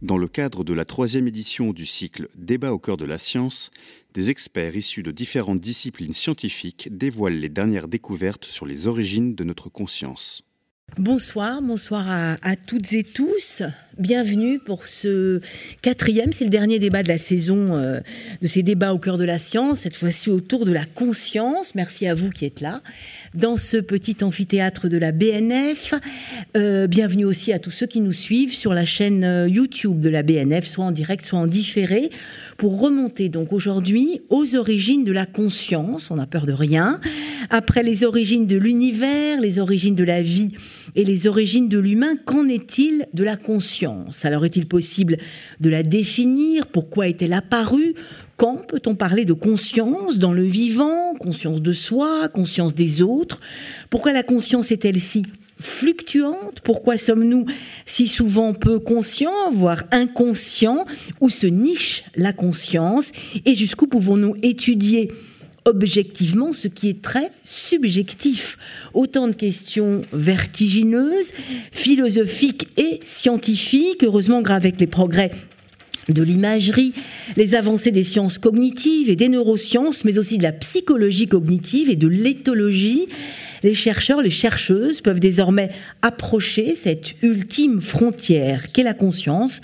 Dans le cadre de la troisième édition du cycle Débat au cœur de la science, des experts issus de différentes disciplines scientifiques dévoilent les dernières découvertes sur les origines de notre conscience. Bonsoir, bonsoir à, toutes et tous. Bienvenue pour ce quatrième, c'est le dernier débat de la saison euh, de ces débats au cœur de la science, cette fois-ci autour de la conscience. Merci à vous qui êtes là dans ce petit amphithéâtre de la BNF. Euh, bienvenue aussi à tous ceux qui nous suivent sur la chaîne euh, YouTube de la BNF, soit en direct, soit en différé, pour remonter donc aujourd'hui aux origines de la conscience. On n'a peur de rien. Après les origines de l'univers, les origines de la vie et les origines de l'humain, qu'en est-il de la conscience? Alors est-il possible de la définir? Pourquoi est-elle apparue? Quand peut-on parler de conscience dans le vivant? Conscience de soi, conscience des autres? Pourquoi la conscience est-elle si fluctuante. Pourquoi sommes-nous si souvent peu conscients, voire inconscients Où se niche la conscience? Et jusqu'où pouvons-nous étudier objectivement ce qui est très subjectif? Autant de questions vertigineuses, philosophiques et scientifiques, heureusement grâce avec les progrès de l'imagerie, les avancées des sciences cognitives et des neurosciences, mais aussi de la psychologie cognitive et de l'éthologie, les chercheurs, les chercheuses peuvent désormais approcher cette ultime frontière qu'est la conscience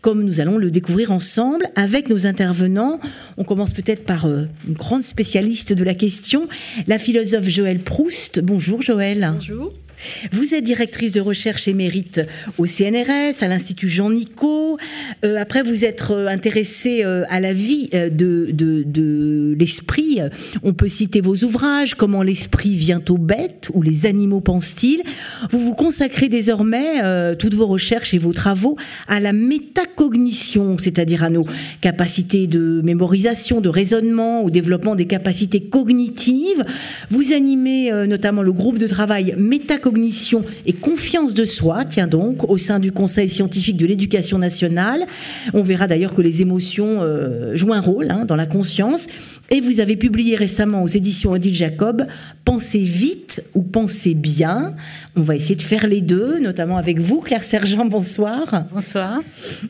comme nous allons le découvrir ensemble avec nos intervenants. On commence peut-être par euh, une grande spécialiste de la question, la philosophe Joëlle Proust. Bonjour Joëlle. Bonjour. Vous êtes directrice de recherche émérite au CNRS, à l'Institut Jean Nicot. Euh, après, vous êtes euh, intéressée euh, à la vie de, de, l'esprit. On peut citer vos ouvrages, Comment l'esprit vient aux bêtes ou Les animaux pensent-ils. Vous vous consacrez désormais, toutes vos recherches et vos travaux, à la métacognition, c'est-à-dire à nos capacités de mémorisation, de raisonnement, au développement des capacités cognitives. Vous animez notamment le groupe de travail métacognition cognition et confiance de soi, tiens donc, au sein du Conseil scientifique de l'éducation nationale. On verra d'ailleurs que les émotions euh, jouent un rôle hein, dans la conscience. Et vous avez publié récemment aux éditions Odile Jacob Pensez vite ou pensez bien. On va essayer de faire les deux, notamment avec vous, Claire Sergent. Bonsoir. Bonsoir.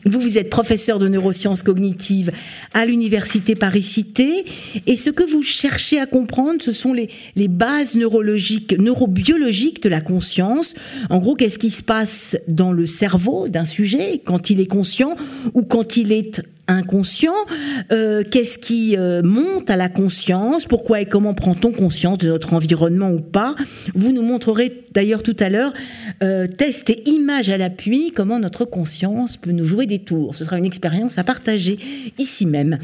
Vous, vous êtes professeur de neurosciences cognitives à l'université Paris-Cité. Et ce que vous cherchez à comprendre, ce sont les, les bases neurologiques, neurobiologiques de la conscience. En gros, qu'est-ce qui se passe dans le cerveau d'un sujet quand il est conscient ou quand il est inconscient, euh, qu'est-ce qui euh, monte à la conscience, pourquoi et comment prend-on conscience de notre environnement ou pas? Vous nous montrerez d'ailleurs tout à l'heure, euh, test et image à l'appui, comment notre conscience peut nous jouer des tours. Ce sera une expérience à partager ici même.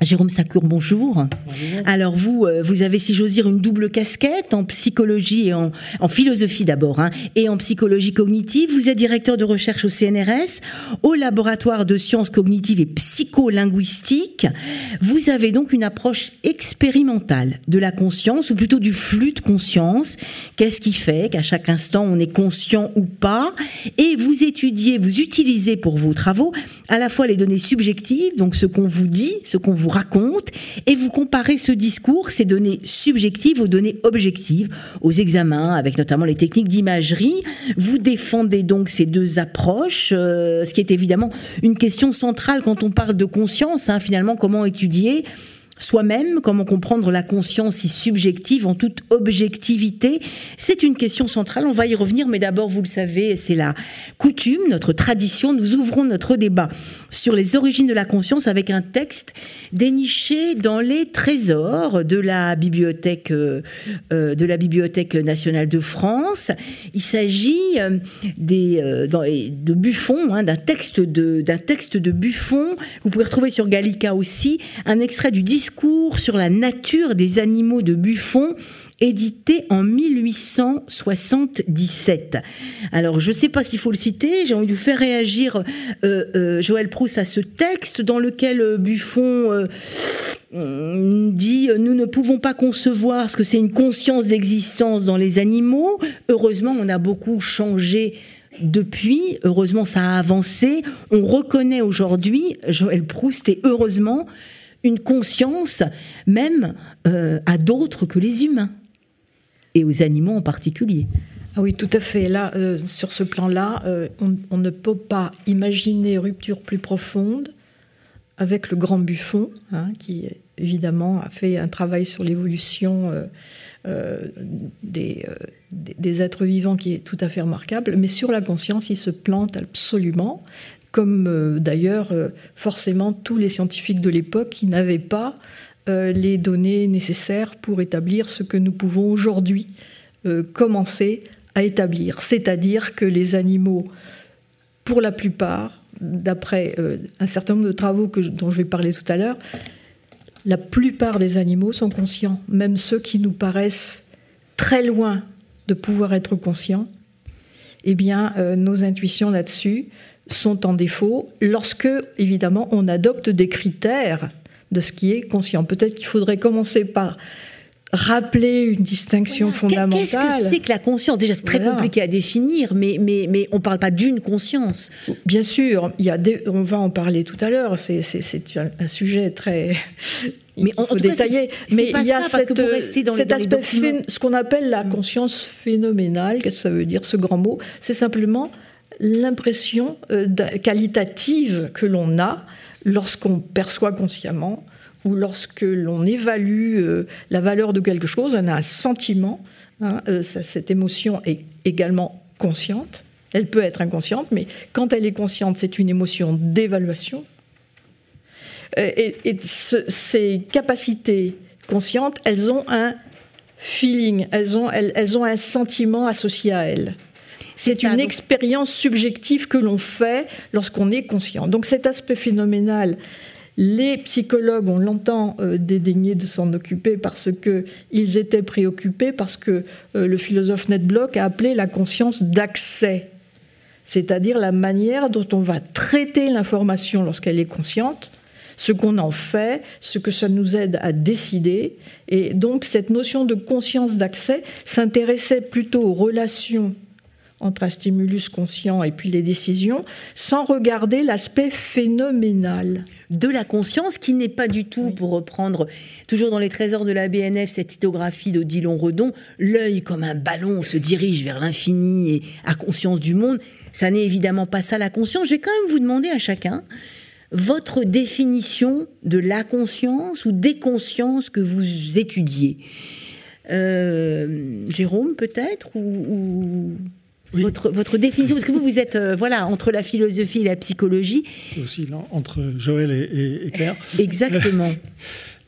Jérôme Sacour, bonjour. Alors vous, euh, vous avez, si j'ose dire, une double casquette en psychologie et en, philosophie d'abord, hein, et en psychologie cognitive. Vous êtes directeur de recherche au CNRS, au laboratoire de sciences cognitives et psycholinguistiques. Vous avez donc une approche expérimentale de la conscience, ou plutôt du flux de conscience. Qu'est-ce qui fait qu'à chaque instant on est conscient ou pas? Et vous étudiez, vous utilisez pour vos travaux à la fois les données subjectives, donc ce qu'on vous dit, ce qu'on vous raconte, et vous comparez ce discours, ces données subjectives aux données objectives, aux examens, avec notamment les techniques d'imagerie. Vous défendez donc ces deux approches, euh, ce qui est évidemment une question centrale quand on parle de conscience, hein, finalement, comment étudier soi-même, comment comprendre la conscience si subjective en toute objectivité, c'est une question centrale. On va y revenir, mais d'abord, vous le savez, c'est la coutume, notre tradition. Nous ouvrons notre débat sur les origines de la conscience avec un texte déniché dans les trésors de la bibliothèque, euh, euh, de la bibliothèque nationale de France. Il s'agit euh, de Buffon, hein, d'un texte de, d'un texte de Buffon. Vous pouvez retrouver sur Gallica aussi un extrait du discours discours sur la nature des animaux de Buffon édité en 1877. Alors, je ne sais pas s'il faut le citer, j'ai envie de faire réagir, euh, euh, Joël Proust, à ce texte dans lequel euh, Buffon dit « Nous ne pouvons pas concevoir ce que c'est une conscience d'existence dans les animaux. Heureusement, on a beaucoup changé depuis, heureusement, ça a avancé. On reconnaît aujourd'hui, Joël Proust, et heureusement, une conscience même euh, à d'autres que les humains, et aux animaux en particulier. Ah oui, tout à fait. Là, euh, sur ce plan-là, euh, on, ne peut pas imaginer rupture plus profonde avec le grand Buffon, hein, qui évidemment a fait un travail sur l'évolution des, êtres vivants qui est tout à fait remarquable. Mais sur la conscience, il se plante absolument, comme d'ailleurs forcément tous les scientifiques de l'époque qui n'avaient pas les données nécessaires pour établir ce que nous pouvons aujourd'hui commencer à établir. C'est-à-dire que les animaux, pour la plupart, d'après euh, un certain nombre de travaux dont je vais parler tout à l'heure, la plupart des animaux sont conscients, même ceux qui nous paraissent très loin de pouvoir être conscients. Eh bien, euh, nos intuitions là-dessus sont en défaut lorsque, évidemment, on adopte des critères de ce qui est conscient. Peut-être qu'il faudrait commencer par rappeler une distinction fondamentale. Qu'est-ce que c'est que la conscience? Déjà, c'est très compliqué à définir, mais, mais, mais on ne parle pas d'une conscience. Bien sûr, il y a on va en parler tout à l'heure, c'est un sujet très mais on, détaillé. mais il y a cette, cet aspect, ce qu'on appelle la mm. conscience phénoménale, qu'est-ce que ça veut dire ce grand mot? C'est simplement l'impression euh, qualitative que l'on a lorsqu'on perçoit consciemment ou lorsque l'on évalue euh, la valeur de quelque chose, on a un sentiment. Hein, euh, cette émotion est également consciente. Elle peut être inconsciente, mais quand elle est consciente, c'est une émotion d'évaluation. Et, ces capacités conscientes, elles ont un feeling, elles, ont un sentiment associé à elles. C'est une expérience subjective que l'on fait lorsqu'on est conscient. Donc cet aspect phénoménal les psychologues, on l'entend euh, dédaigner de s'en occuper parce qu'ils étaient préoccupés, parce que euh, le philosophe Ned Block a appelé la conscience d'accès, c'est-à-dire la manière dont on va traiter l'information lorsqu'elle est consciente, ce qu'on en fait, ce que ça nous aide à décider. Et donc cette notion de conscience d'accès s'intéressait plutôt aux relations entre un stimulus conscient et puis les décisions, sans regarder l'aspect phénoménal. De la conscience, qui n'est pas du tout, pour reprendre toujours dans les trésors de la BNF, cette lithographie de Dillon Redon, l'œil comme un ballon se dirige vers l'infini et à conscience du monde. Ça n'est évidemment pas ça la conscience. Je vais quand même vous demander à chacun votre définition de la conscience ou des consciences que vous étudiez. Euh, Jérôme, peut-être ou votre, votre, définition, parce que vous, vous êtes euh, voilà, entre la philosophie et la psychologie. aussi entre Joël et, Claire. Exactement.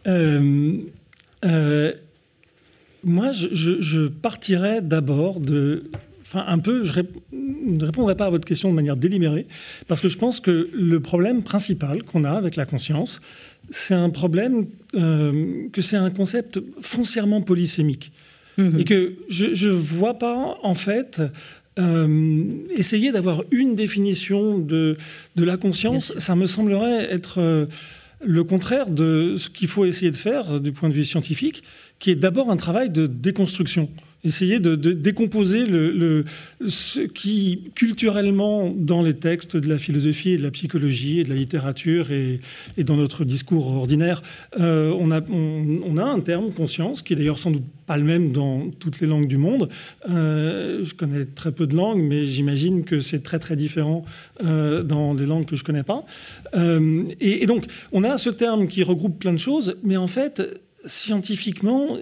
Euh, euh, moi, je, je partirais d'abord de. Enfin, un peu, je ne répondrai pas à votre question de manière délibérée, parce que je pense que le problème principal qu'on a avec la conscience, c'est un problème que c'est un concept foncièrement polysémique. Mhm. Et que je ne vois pas, en fait, euh, essayer d'avoir une définition de, de la conscience, ça me semblerait être euh, le contraire de ce qu'il faut essayer de faire du point de vue scientifique, qui est d'abord un travail de déconstruction essayer de, décomposer ce qui, culturellement, dans les textes de la philosophie et de la psychologie et de la littérature et, dans notre discours ordinaire, euh, on, a, un terme conscience qui est d'ailleurs sans doute pas le même dans toutes les langues du monde. Euh, je connais très peu de langues, mais j'imagine que c'est très très différent euh, dans des langues que je connais pas. et donc, on a ce terme qui regroupe plein de choses, mais en fait, scientifiquement,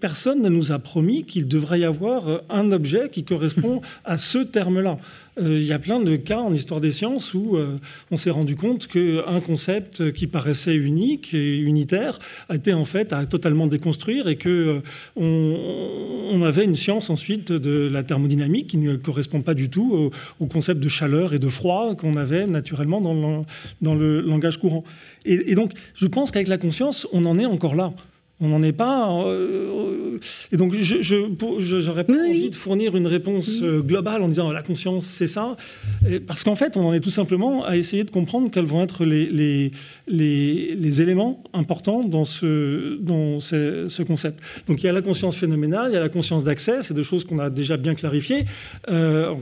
personne ne nous a promis qu'il devrait y avoir un objet qui correspond à ce terme-là. Euh, il y a plein de cas en histoire des sciences où euh, on s'est rendu compte qu'un concept qui paraissait unique et unitaire a été en fait à totalement déconstruire et que euh, on, avait une science ensuite de la thermodynamique qui ne correspond pas du tout au, concept de chaleur et de froid qu'on avait naturellement dans le, langage courant. Et donc, je pense qu'avec la conscience, on en est encore là. On n'en est pas. Euh, et donc, je, j'aurais pas envie de fournir une réponse euh, globale en disant la conscience, c'est ça. parce qu'en fait, on en est tout simplement à essayer de comprendre quels vont être les, les, les, éléments importants dans, ce, dans ce, concept. Donc, il y a la conscience phénoménale, il y a la conscience d'accès, c'est deux choses qu'on a déjà bien clarifiées, euh,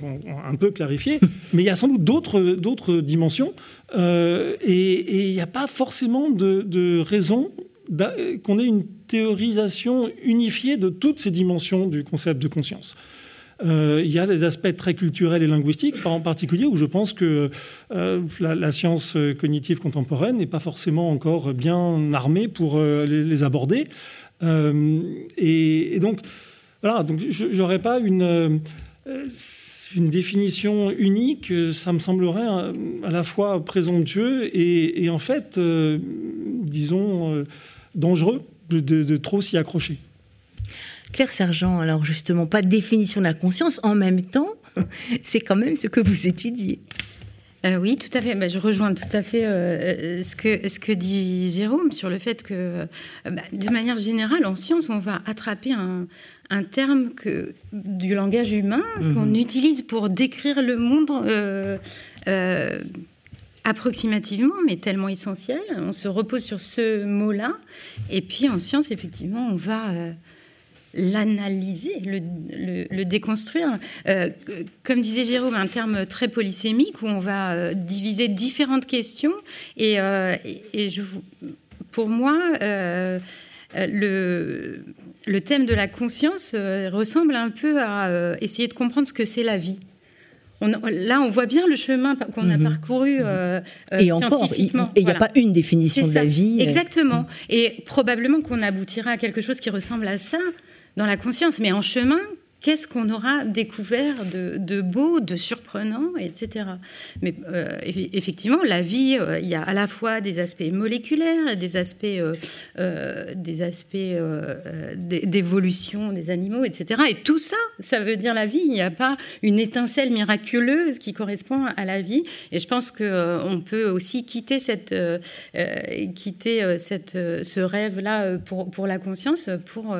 un peu clarifiées, mais il y a sans doute d'autres, d'autres dimensions. et il n'y a pas forcément de, de raison qu'on ait une théorisation unifiée de toutes ces dimensions du concept de conscience. il y a des aspects très culturels et linguistiques, en particulier où je pense que la, science cognitive contemporaine n'est pas forcément encore bien armée pour les, aborder. Et, donc, voilà, donc je n'aurais pas une définition unique, ça me semblerait à la fois présomptueux et, en fait, euh, disons, euh, dangereux de, trop s'y accrocher. Claire Sergent, alors justement, pas de définition de la conscience, en même temps, c'est quand même ce que vous étudiez. Euh, oui, tout à fait. Bah, je rejoins tout à fait ce, que, ce que dit Jérôme sur le fait que, bah, de manière générale, en science, on va attraper un, un terme que, du langage humain mhm. qu'on utilise pour décrire le monde euh, euh, approximativement, mais tellement essentiel. On se repose sur ce mot-là. Et puis en science, effectivement, on va euh, l'analyser, le, déconstruire. comme disait Jérôme, un terme très polysémique où on va diviser différentes questions. Et, et je, pour moi, le thème de la conscience euh, ressemble un peu à euh, essayer de comprendre ce que c'est la vie. Là, on voit bien le chemin qu'on a mhm. parcouru euh, et scientifiquement. et il n'y a pas une définition de la vie. Exactement. Et probablement qu'on aboutira à quelque chose qui ressemble à ça dans la conscience. Mais en chemin, qu'est-ce qu'on aura découvert de, beau, de surprenant, etc. Mais euh, effectivement, la vie, euh, il y a à la fois des aspects moléculaires, des aspects, euh, des aspects d'évolution des animaux, etc. Et tout ça, ça veut dire la vie. Il n'y a pas une étincelle miraculeuse qui correspond à la vie. Et je pense qu'on peut aussi quitter, cette, quitter cette, ce rêve-là pour, pour la conscience, pour,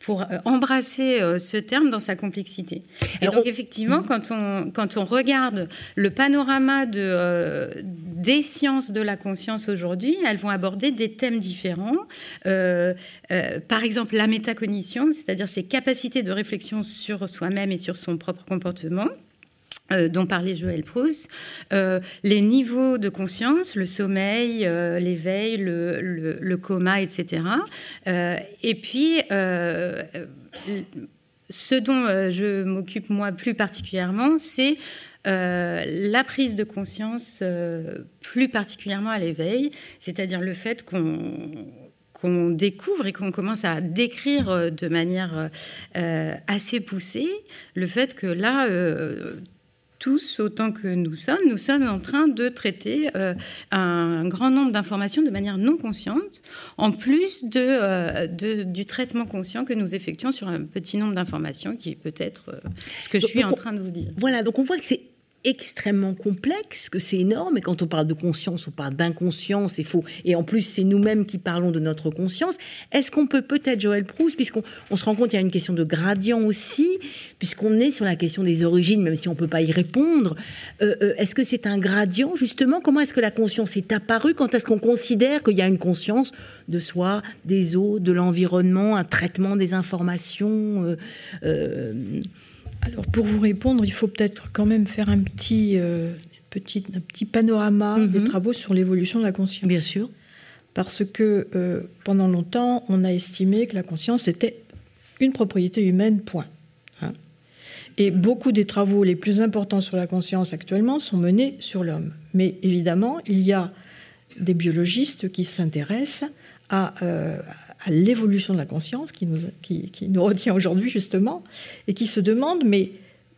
pour embrasser ce terme dans sa complexité. Et donc, effectivement, mm. quand on, quand on regarde le panorama de, euh, des sciences de la conscience aujourd'hui, elles vont aborder des thèmes différents. Euh, euh, par exemple, la métacognition, c'est-à-dire ses capacités de réflexion sur soi-même et sur son propre comportement. dont parlait Joël Proust, les niveaux de conscience, le sommeil, l'éveil, le, le, le, coma, etc. et puis, ce dont euh, je m'occupe moi plus particulièrement, c'est euh, la prise de conscience, euh, plus particulièrement à l'éveil, c'est-à-dire le fait qu'on découvre et qu'on commence à décrire de manière assez poussée le fait que là, tous autant que nous sommes, nous sommes en train de traiter euh, un grand nombre d'informations de manière non consciente, en plus euh, de, du traitement conscient que nous effectuons sur un petit nombre d'informations, qui est peut-être euh, ce que je suis en train de vous dire. Voilà, donc on voit que c'est extrêmement complexe, que c'est énorme. Et quand on parle de conscience, on parle d'inconscience. Et, faut, et en plus, c'est nous-mêmes qui parlons de notre conscience. Est-ce qu'on peut peut-être, Joël Proust, puisqu'on on se rend compte qu'il y a une question de gradient aussi, puisqu'on est sur la question des origines, même si on ne peut pas y répondre, euh, euh, est-ce que c'est un gradient, justement? Comment est-ce que la conscience est apparue? Quand est-ce qu'on considère qu'il y a une conscience de soi, des autres, de l'environnement, un traitement des informations euh, alors pour vous répondre, il faut peut-être quand même faire un petit, euh, petit, un petit panorama des mhm. travaux sur l'évolution de la conscience. Bien sûr. Parce que euh, pendant longtemps, on a estimé que la conscience était une propriété humaine, point. Hein. Et beaucoup des travaux les plus importants sur la conscience actuellement sont menés sur l'homme. Mais évidemment, il y a des biologistes qui s'intéressent à, euh, à l'évolution de la conscience qui nous, retient aujourd'hui justement, et qui se demande, mais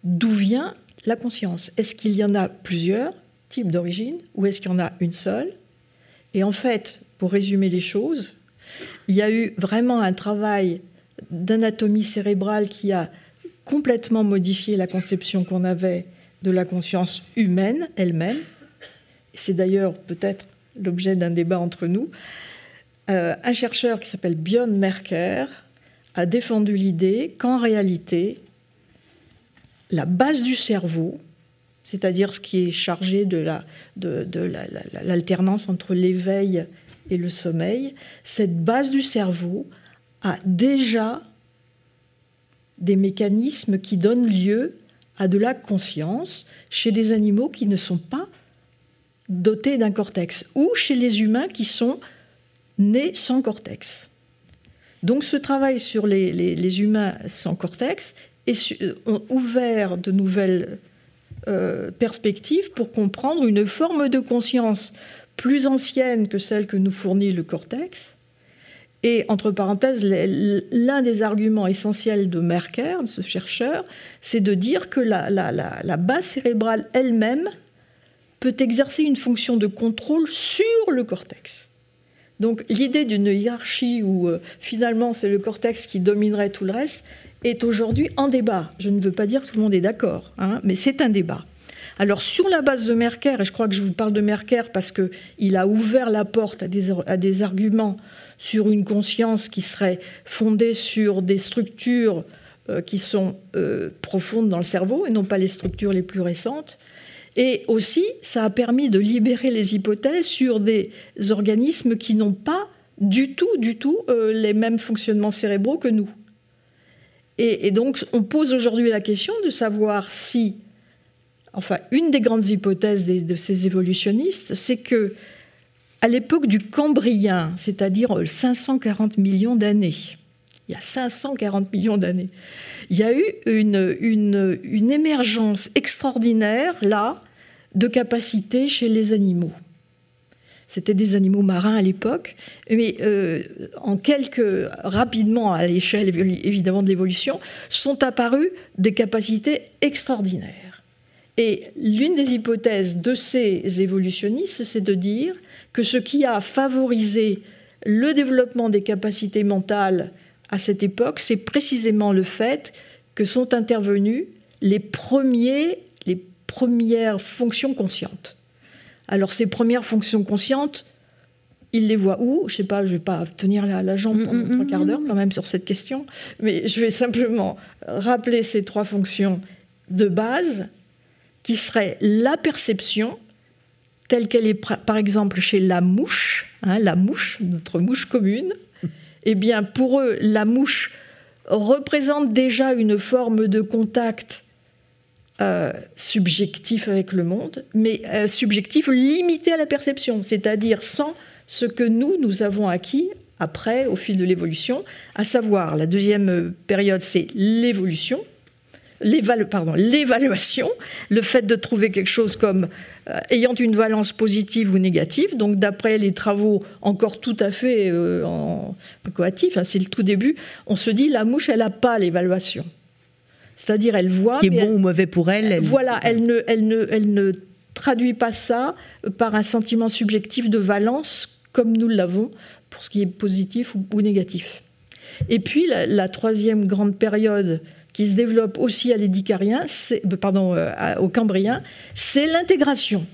d'où vient la conscience? Est-ce qu'il y en a plusieurs types d'origine ou est-ce qu'il y en a une seule? Et en fait, pour résumer les choses, il y a eu vraiment un travail d'anatomie cérébrale qui a complètement modifié la conception qu'on avait de la conscience humaine elle-même. C'est d'ailleurs peut-être l'objet d'un débat entre nous. Euh, un chercheur qui s'appelle Björn Merker a défendu l'idée qu'en réalité, la base du cerveau, c'est-à-dire ce qui est chargé de, l'alternance entre l'éveil et le sommeil, cette base du cerveau a déjà des mécanismes qui donnent lieu à de la conscience chez des animaux qui ne sont pas dotés d'un cortex ou chez les humains qui sont nés sans cortex. Donc ce travail sur les, humains sans cortex ont ouvert de nouvelles perspectives pour comprendre une forme de conscience plus ancienne que celle que nous fournit le cortex. Et entre parenthèses, l'un des arguments essentiels de Merker, de ce chercheur, c'est de dire que la, la base cérébrale elle-même peut exercer une fonction de contrôle sur le cortex. Donc l'idée d'une hiérarchie où euh, finalement c'est le cortex qui dominerait tout le reste est aujourd'hui en débat. Je ne veux pas dire que tout le monde est d'accord, hein, mais c'est un débat. Alors sur la base de Merker, et je crois que je vous parle de Merker parce qu'il a ouvert la porte à des, arguments sur une conscience qui serait fondée sur des structures euh, qui sont euh, profondes dans le cerveau et non pas les structures les plus récentes, et aussi, ça a permis de libérer les hypothèses sur des organismes qui n'ont pas du tout, du tout euh, les mêmes fonctionnements cérébraux que nous. Et, donc, on pose aujourd'hui la question de savoir si, enfin, une des grandes hypothèses de ces évolutionnistes, c'est que à l'époque du Cambrien, c'est-à-dire 540 millions d'années, il y a 540 millions d'années, il y a eu une, émergence extraordinaire, là, de capacités chez les animaux. C'était des animaux marins à l'époque, mais euh, en quelques, rapidement à l'échelle évidemment de l'évolution, sont apparues des capacités extraordinaires. Et l'une des hypothèses de ces évolutionnistes, c'est de dire que ce qui a favorisé le développement des capacités mentales à cette époque, c'est précisément le fait que sont intervenus les premiers premières fonctions conscientes. Alors ces premières fonctions conscientes, il les voit où? Je ne sais pas, je ne vais pas tenir la, la jambe pendant mm, mm, trois quarts d'heure mm, quand même sur cette question, mais je vais simplement rappeler ces trois fonctions de base qui seraient la perception, telle qu'elle est par exemple chez la mouche, hein, la mouche, notre mouche commune. Eh bien, pour eux, la mouche représente déjà une forme de contact euh, subjectif avec le monde, mais euh, subjectif limité à la perception, c'est-à-dire sans ce que nous, nous avons acquis après, au fil de l'évolution, à savoir, la deuxième période, c'est l'évolution, l'évaluation, le fait de trouver quelque chose comme euh, ayant une valence positive ou négative. Donc, d'après les travaux encore tout à fait en coatifs, hein, c'est le tout début, on se dit la mouche, elle n'a pas l'évaluation. C'est-à-dire, elle voit. Ce qui est bon ou mauvais pour elle. voilà, elle ne, elle, ne, elle ne traduit pas ça par un sentiment subjectif de valence comme nous l'avons pour ce qui est positif ou, négatif. Et puis, la, troisième grande période qui se développe aussi à l'édicarien, euh, pardon, euh, au cambrien, c'est l'intégration.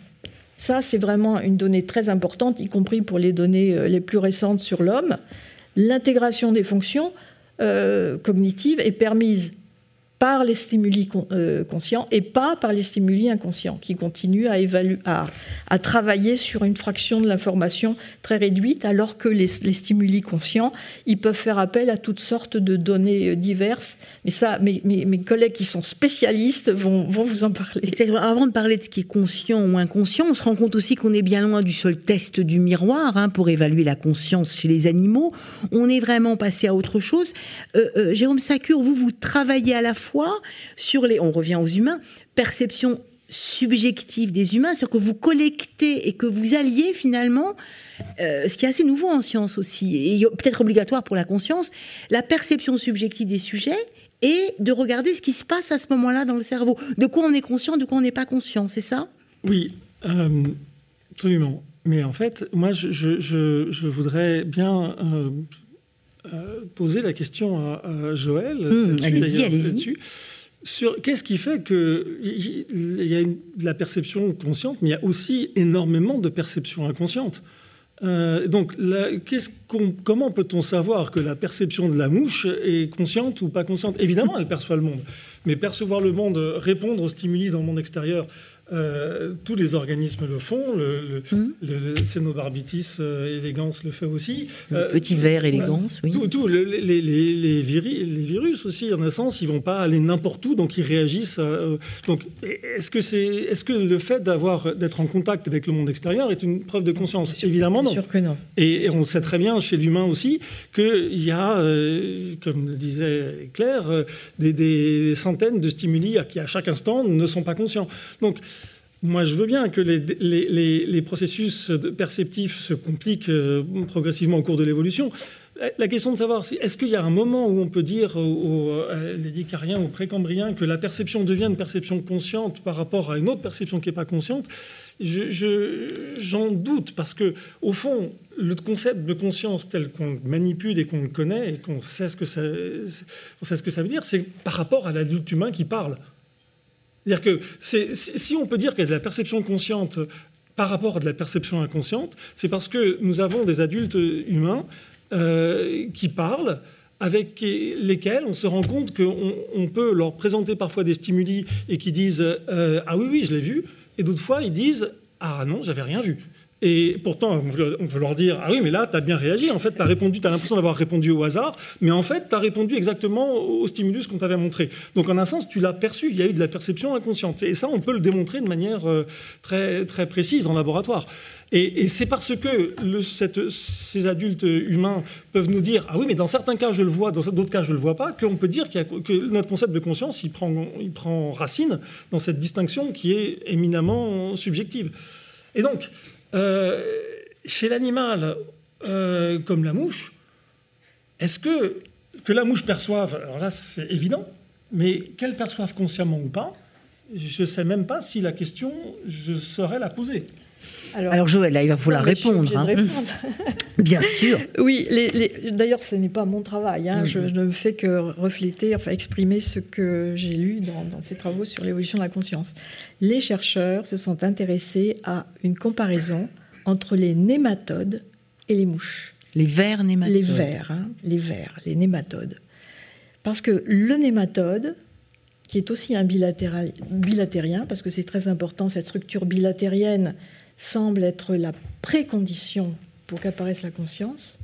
Ça, c'est vraiment une donnée très importante, y compris pour les données euh, les plus récentes sur l'homme. L'intégration des fonctions cognitives est permise par les stimuli euh, conscients et pas par les stimuli inconscients, qui continuent à, évaluer, à, travailler sur une fraction de l'information très réduite, alors que les, stimuli conscients, ils peuvent faire appel à toutes sortes de données euh, diverses. Mais ça, mes, mes, collègues qui sont spécialistes vont, vont vous en parler. Avant de parler de ce qui est conscient ou inconscient, on se rend compte aussi qu'on est bien loin du seul test du miroir hein, pour évaluer la conscience chez les animaux. On est vraiment passé à autre chose. Euh, Jérôme Sacure, vous, vous travaillez à la fois sur les, on revient aux humains, perception subjective des humains, c'est-à-dire que vous collectez et que vous alliez finalement, euh, ce qui est assez nouveau en science aussi, et peut-être obligatoire pour la conscience, la perception subjective des sujets et de regarder ce qui se passe à ce moment-là dans le cerveau. De quoi on est conscient, de quoi on n'est pas conscient, c'est ça? Oui, euh, absolument. Mais en fait, moi, je, voudrais bien euh, euh, poser la question à, Joël. Mmh, allez-y, allez-y. Sur qu'est-ce qui fait qu'il y a de la perception consciente, mais il y a aussi énormément de perception inconsciente. Euh, donc, comment peut-on savoir que la perception de la mouche est consciente ou pas consciente? Évidemment, elle perçoit le monde, mais percevoir le monde, répondre aux stimuli dans le monde extérieur, Euh, tous les organismes le font. Le, le, Hum. Cénobarbitis élégance le fait aussi. Le petit verre élégance, oui. Tout, les, les, les, virus aussi, en un sens, ils vont pas aller n'importe où, donc ils réagissent. donc, est-ce que c'est, est-ce que le fait d'avoir d'être en contact avec le monde extérieur est une preuve de conscience? Évidemment, non. Sûr que non. Et, on sait très bien chez l'humain aussi qu'il y a, euh, comme le disait Claire, euh, des, des, centaines de stimuli qui à chaque instant ne sont pas conscients. Donc moi, je veux bien que les, processus perceptifs se compliquent euh, progressivement au cours de l'évolution. La question de savoir, est-ce qu'il y a un moment où on peut dire aux, les dicariens, aux précambriens, que la perception devient une perception consciente par rapport à une autre perception qui n'est pas consciente? J'en je, doute, parce que, au fond, le concept de conscience tel qu'on le manipule et qu'on le connaît et qu'on sait, ce que ça, sait ce que ça veut dire, c'est par rapport à l'adulte humain qui parle. C'est-à-dire que si on peut dire qu'il y a de la perception consciente par rapport à de la perception inconsciente, c'est parce que nous avons des adultes humains euh, qui parlent avec lesquels on se rend compte qu'on peut leur présenter parfois des stimuli et qui disent euh, Ah oui, oui, je l'ai vu. Et d'autres fois, ils disent Ah non, j'avais rien vu. Et pourtant, on peut leur dire Ah oui, mais là, tu as bien réagi. En fait, tu as répondu, tu as l'impression d'avoir répondu au hasard, mais en fait, tu as répondu exactement au stimulus qu'on t'avait montré. Donc, en un sens, tu l'as perçu. Il y a eu de la perception inconsciente. Et ça, on peut le démontrer de manière euh, très, très précise en laboratoire. Et, c'est parce que ces adultes humains peuvent nous dire Ah oui, mais dans certains cas, je le vois, dans d'autres cas, je ne le vois pas, qu'on peut dire que notre concept de conscience, il prend, il prend racine dans cette distinction qui est éminemment subjective. Et donc, euh, chez l'animal, euh, comme la mouche, est-ce que, que la mouche perçoive, alors là c'est évident, mais qu'elle perçoive consciemment ou pas, je ne sais même pas si la question, je saurais la poser. Alors, Joël, là, il va falloir répondre. Hein. Bien sûr. Oui, d'ailleurs, ce n'est pas mon travail. Hein. Je, ne fais que refléter, enfin exprimer ce que j'ai lu dans, dans, ces travaux sur l'évolution de la conscience. Les chercheurs se sont intéressés à une comparaison entre les nématodes et les mouches. Les vers nématodes. Les vers, hein, les vers, les nématodes. Parce que le nématode, qui est aussi un bilatérien, parce que c'est très important, cette structure bilatérienne semble être la précondition pour qu'apparaisse la conscience.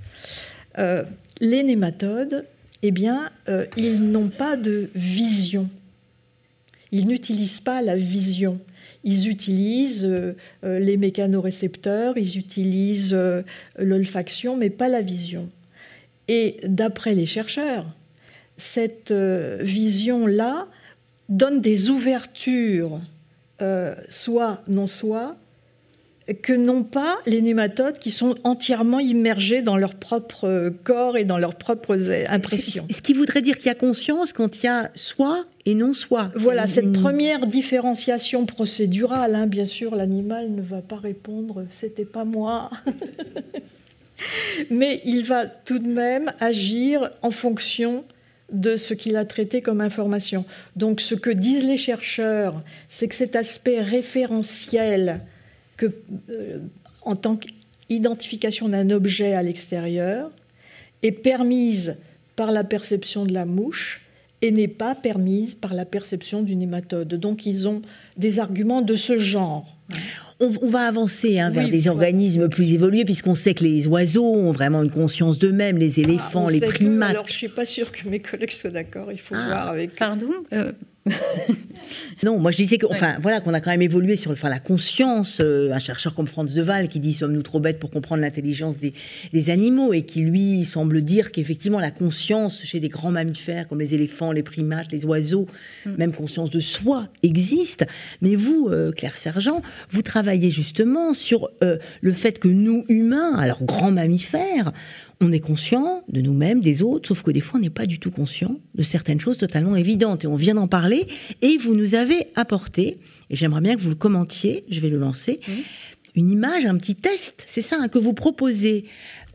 Euh, les nématodes, eh bien, euh, ils n'ont pas de vision. Ils n'utilisent pas la vision. Ils utilisent euh, les mécanorécepteurs, ils utilisent l'olfaction, mais pas la vision. Et d'après les chercheurs, cette vision-là donne des ouvertures, soit non soit, que n'ont pas les nématodes qui sont entièrement immergés dans leur propre corps et dans leurs propres impressions. Ce qui voudrait dire qu'il y a conscience quand il y a soi et non soi. Voilà, cette première différenciation procédurale, hein, bien sûr, l'animal ne va pas répondre c'était pas moi. Mais il va tout de même agir en fonction de ce qu'il a traité comme information. Donc ce que disent les chercheurs, c'est que cet aspect référentiel que, euh, en tant qu'identification d'un objet à l'extérieur, est permise par la perception de la mouche et n'est pas permise par la perception du nématode. Donc ils ont des arguments de ce genre. On, va avancer hein, vers des organismes plus évolués, puisqu'on sait que les oiseaux ont vraiment une conscience d'eux-mêmes, les éléphants, ah, les primates. alors je ne suis pas sûre que mes collègues soient d'accord, il faut ah. voir avec... Pardon? Euh, non, moi je disais que, enfin, voilà, qu'on a quand même évolué sur enfin, la conscience. Euh, un chercheur comme Franz de Waal qui dit sommes-nous trop bêtes pour comprendre l'intelligence des, animaux et qui lui semble dire qu'effectivement la conscience chez des grands mammifères comme les éléphants, les primates, les oiseaux, mm. même conscience de soi existe. Mais vous, euh, Claire Sergent, vous travaillez justement sur euh, le fait que nous humains, alors grands mammifères, on est conscient de nous-mêmes, des autres, sauf que des fois on n'est pas du tout conscient de certaines choses totalement évidentes. Et on vient d'en parler, et vous nous avez apporté, et j'aimerais bien que vous le commentiez, je vais le lancer, une image, un petit test, c'est ça, hein, que vous proposez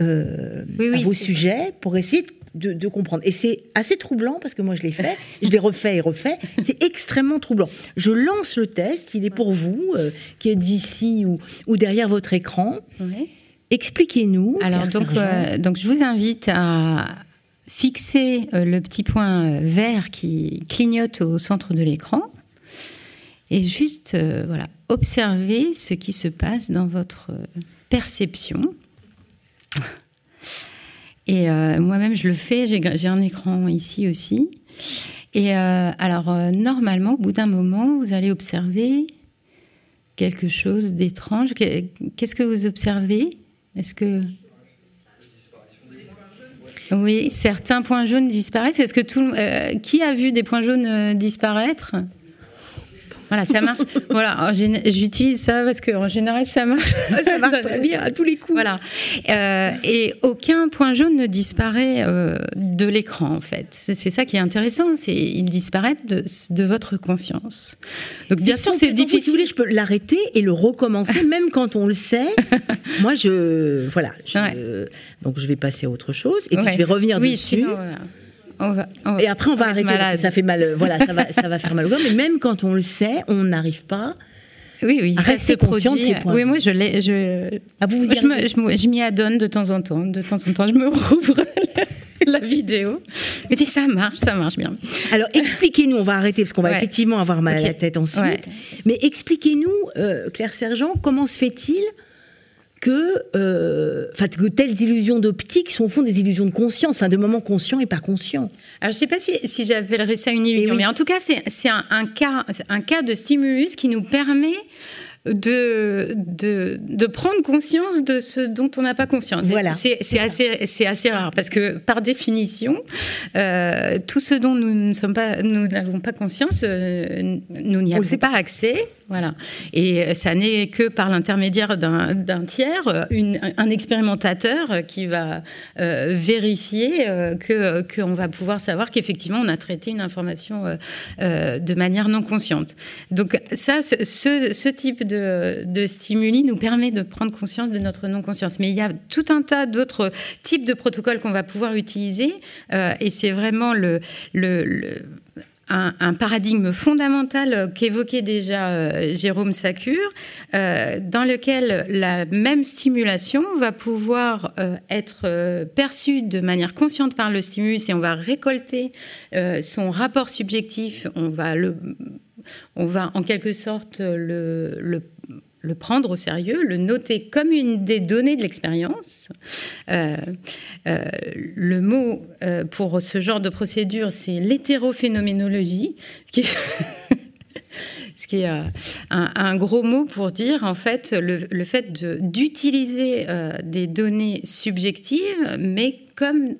euh, à vos sujets pour essayer de, comprendre. Et c'est assez troublant parce que moi je l'ai fait, je l'ai refait et refait. C'est extrêmement troublant. Je lance le test, il est pour vous, euh, qui êtes ici ou, ou derrière votre écran. Oui. Expliquez-nous. Alors donc, euh, donc je vous invite à fixer euh, le petit point euh, vert qui clignote au centre de l'écran et juste voilà observer ce qui se passe dans votre perception. Et euh, moi-même, je le fais, j'ai un écran ici aussi. Et euh, alors, euh, normalement, au bout d'un moment, vous allez observer quelque chose d'étrange. Qu'est-ce que vous observez? Est-ce que... Oui, certains points jaunes disparaissent. Est-ce que tout, qui a vu des points jaunes disparaître? Voilà, ça marche. voilà, j'utilise ça parce qu'en général, ça marche. ça marche très bien à tous les coups. Voilà. Euh, et aucun point jaune ne disparaît euh, de l'écran, en fait. C'est ça qui est intéressant. C'est il disparaît de, de, votre conscience. Donc, bien sûr, c'est difficile. Si vous voulez, je peux l'arrêter et le recommencer, même quand on le sait. Moi, je. Voilà. Donc, je vais passer à autre chose et puis je vais revenir oui, dessus. Sinon, et après, on va arrêter parce que ça fait mal. Euh, voilà, ça va, ça va faire mal au corps. Mais même quand on le sait, on n'arrive pas. Oui, oui, à rester conscient de ces points. Oui, moi, je l'ai. Je, ah, vous, vous je, m'y adonne de temps en temps. De temps en temps, je me rouvre la vidéo. Mais si ça marche, ça marche bien. Alors, expliquez-nous. On va arrêter parce qu'on va effectivement avoir mal à la tête ensuite. Mais expliquez-nous, euh, Claire Sergent, comment se fait-il que, euh, que telles illusions d'optique sont au fond des illusions de conscience, enfin de moments conscients et pas conscients. Alors je ne sais pas si, si j'appellerais ça une illusion, mais en tout cas c'est un, un, cas, un cas de stimulus qui nous permet de, de, de, prendre conscience de ce dont on n'a pas conscience. Voilà. C'est assez, assez rare parce que par définition, euh, tout ce dont nous ne sommes pas, nous n'avons pas conscience, euh, nous n'y avons pas accès. Et ça n'est que par l'intermédiaire d'un tiers, un expérimentateur qui va euh, vérifier euh, que qu'on va pouvoir savoir qu'effectivement on a traité une information euh, de manière non consciente. Donc ça, ce, type de, stimuli nous permet de prendre conscience de notre non-conscience. Mais il y a tout un tas d'autres types de protocoles qu'on va pouvoir utiliser, et c'est vraiment le un, paradigme fondamental qu'évoquait déjà euh, Jérôme Sacure, euh, dans lequel la même stimulation va pouvoir euh, être perçue de manière consciente par le stimulus et on va récolter son rapport subjectif, on va, on va en quelque sorte le le prendre au sérieux, le noter comme une des données de l'expérience. Euh, euh, le mot euh, pour ce genre de procédure, c'est l'hétérophénoménologie, ce qui est, ce qui est un, gros mot pour dire en fait le, le fait d'utiliser des données subjectives, mais comme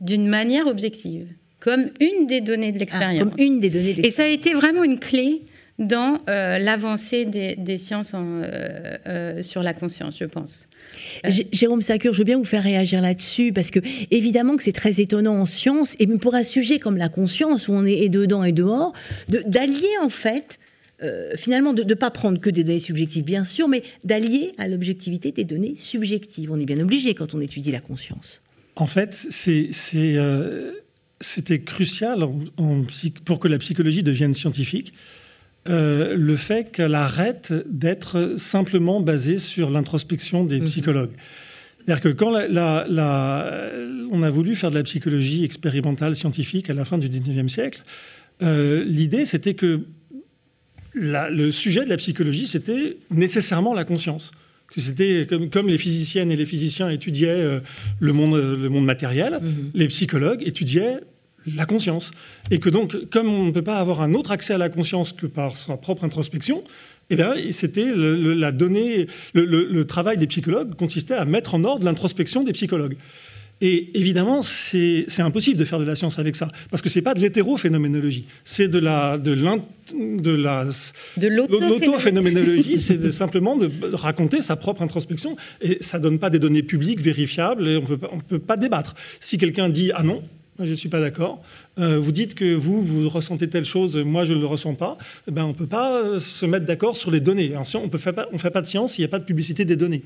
d'une manière objective, comme une des données de ah, l'expérience. comme une des données. Et ça a été vraiment une clé dans euh, l'avancée des, sciences euh, euh, sur la conscience, je pense. Jérôme Sacure, je veux bien vous faire réagir là-dessus parce que évidemment que c'est très étonnant en science et pour un sujet comme la conscience où on est dedans et dehors, d'allier en fait finalement de ne pas prendre que des données subjectives, bien sûr, mais d'allier à l'objectivité des données subjectives. On est bien obligé quand on étudie la conscience. En fait, c'était crucial pour que la psychologie devienne scientifique euh, le fait qu'elle arrête d'être simplement basée sur l'introspection des mhm. psychologues. C'est-à-dire que quand on a voulu faire de la psychologie expérimentale scientifique à la fin du 19e siècle, euh, l'idée c'était que le sujet de la psychologie c'était nécessairement la conscience. Que c'était comme, les physiciennes et les physiciens étudiaient euh, le, monde, le monde matériel, mhm. les psychologues étudiaient la conscience. Et que donc, comme on ne peut pas avoir un autre accès à la conscience que par sa propre introspection, eh bien, c'était la donnée, le, travail des psychologues consistait à mettre en ordre l'introspection des psychologues. Et évidemment, c'est impossible de faire de la science avec ça, parce que c'est pas de l'hétérophénoménologie, c'est de la de de la de l'autophénoménologie, c'est simplement de raconter sa propre introspection, et ça donne pas des données publiques vérifiables, et on peut on peut pas débattre. Si quelqu'un dit ah non, je ne suis pas d'accord. Euh, vous dites que vous, vous ressentez telle chose, moi, je ne le ressens pas. Eh ben, on ne peut pas euh, se mettre d'accord sur les données. on ne fait, pas, fait pas de science s'il n'y a pas de publicité des données.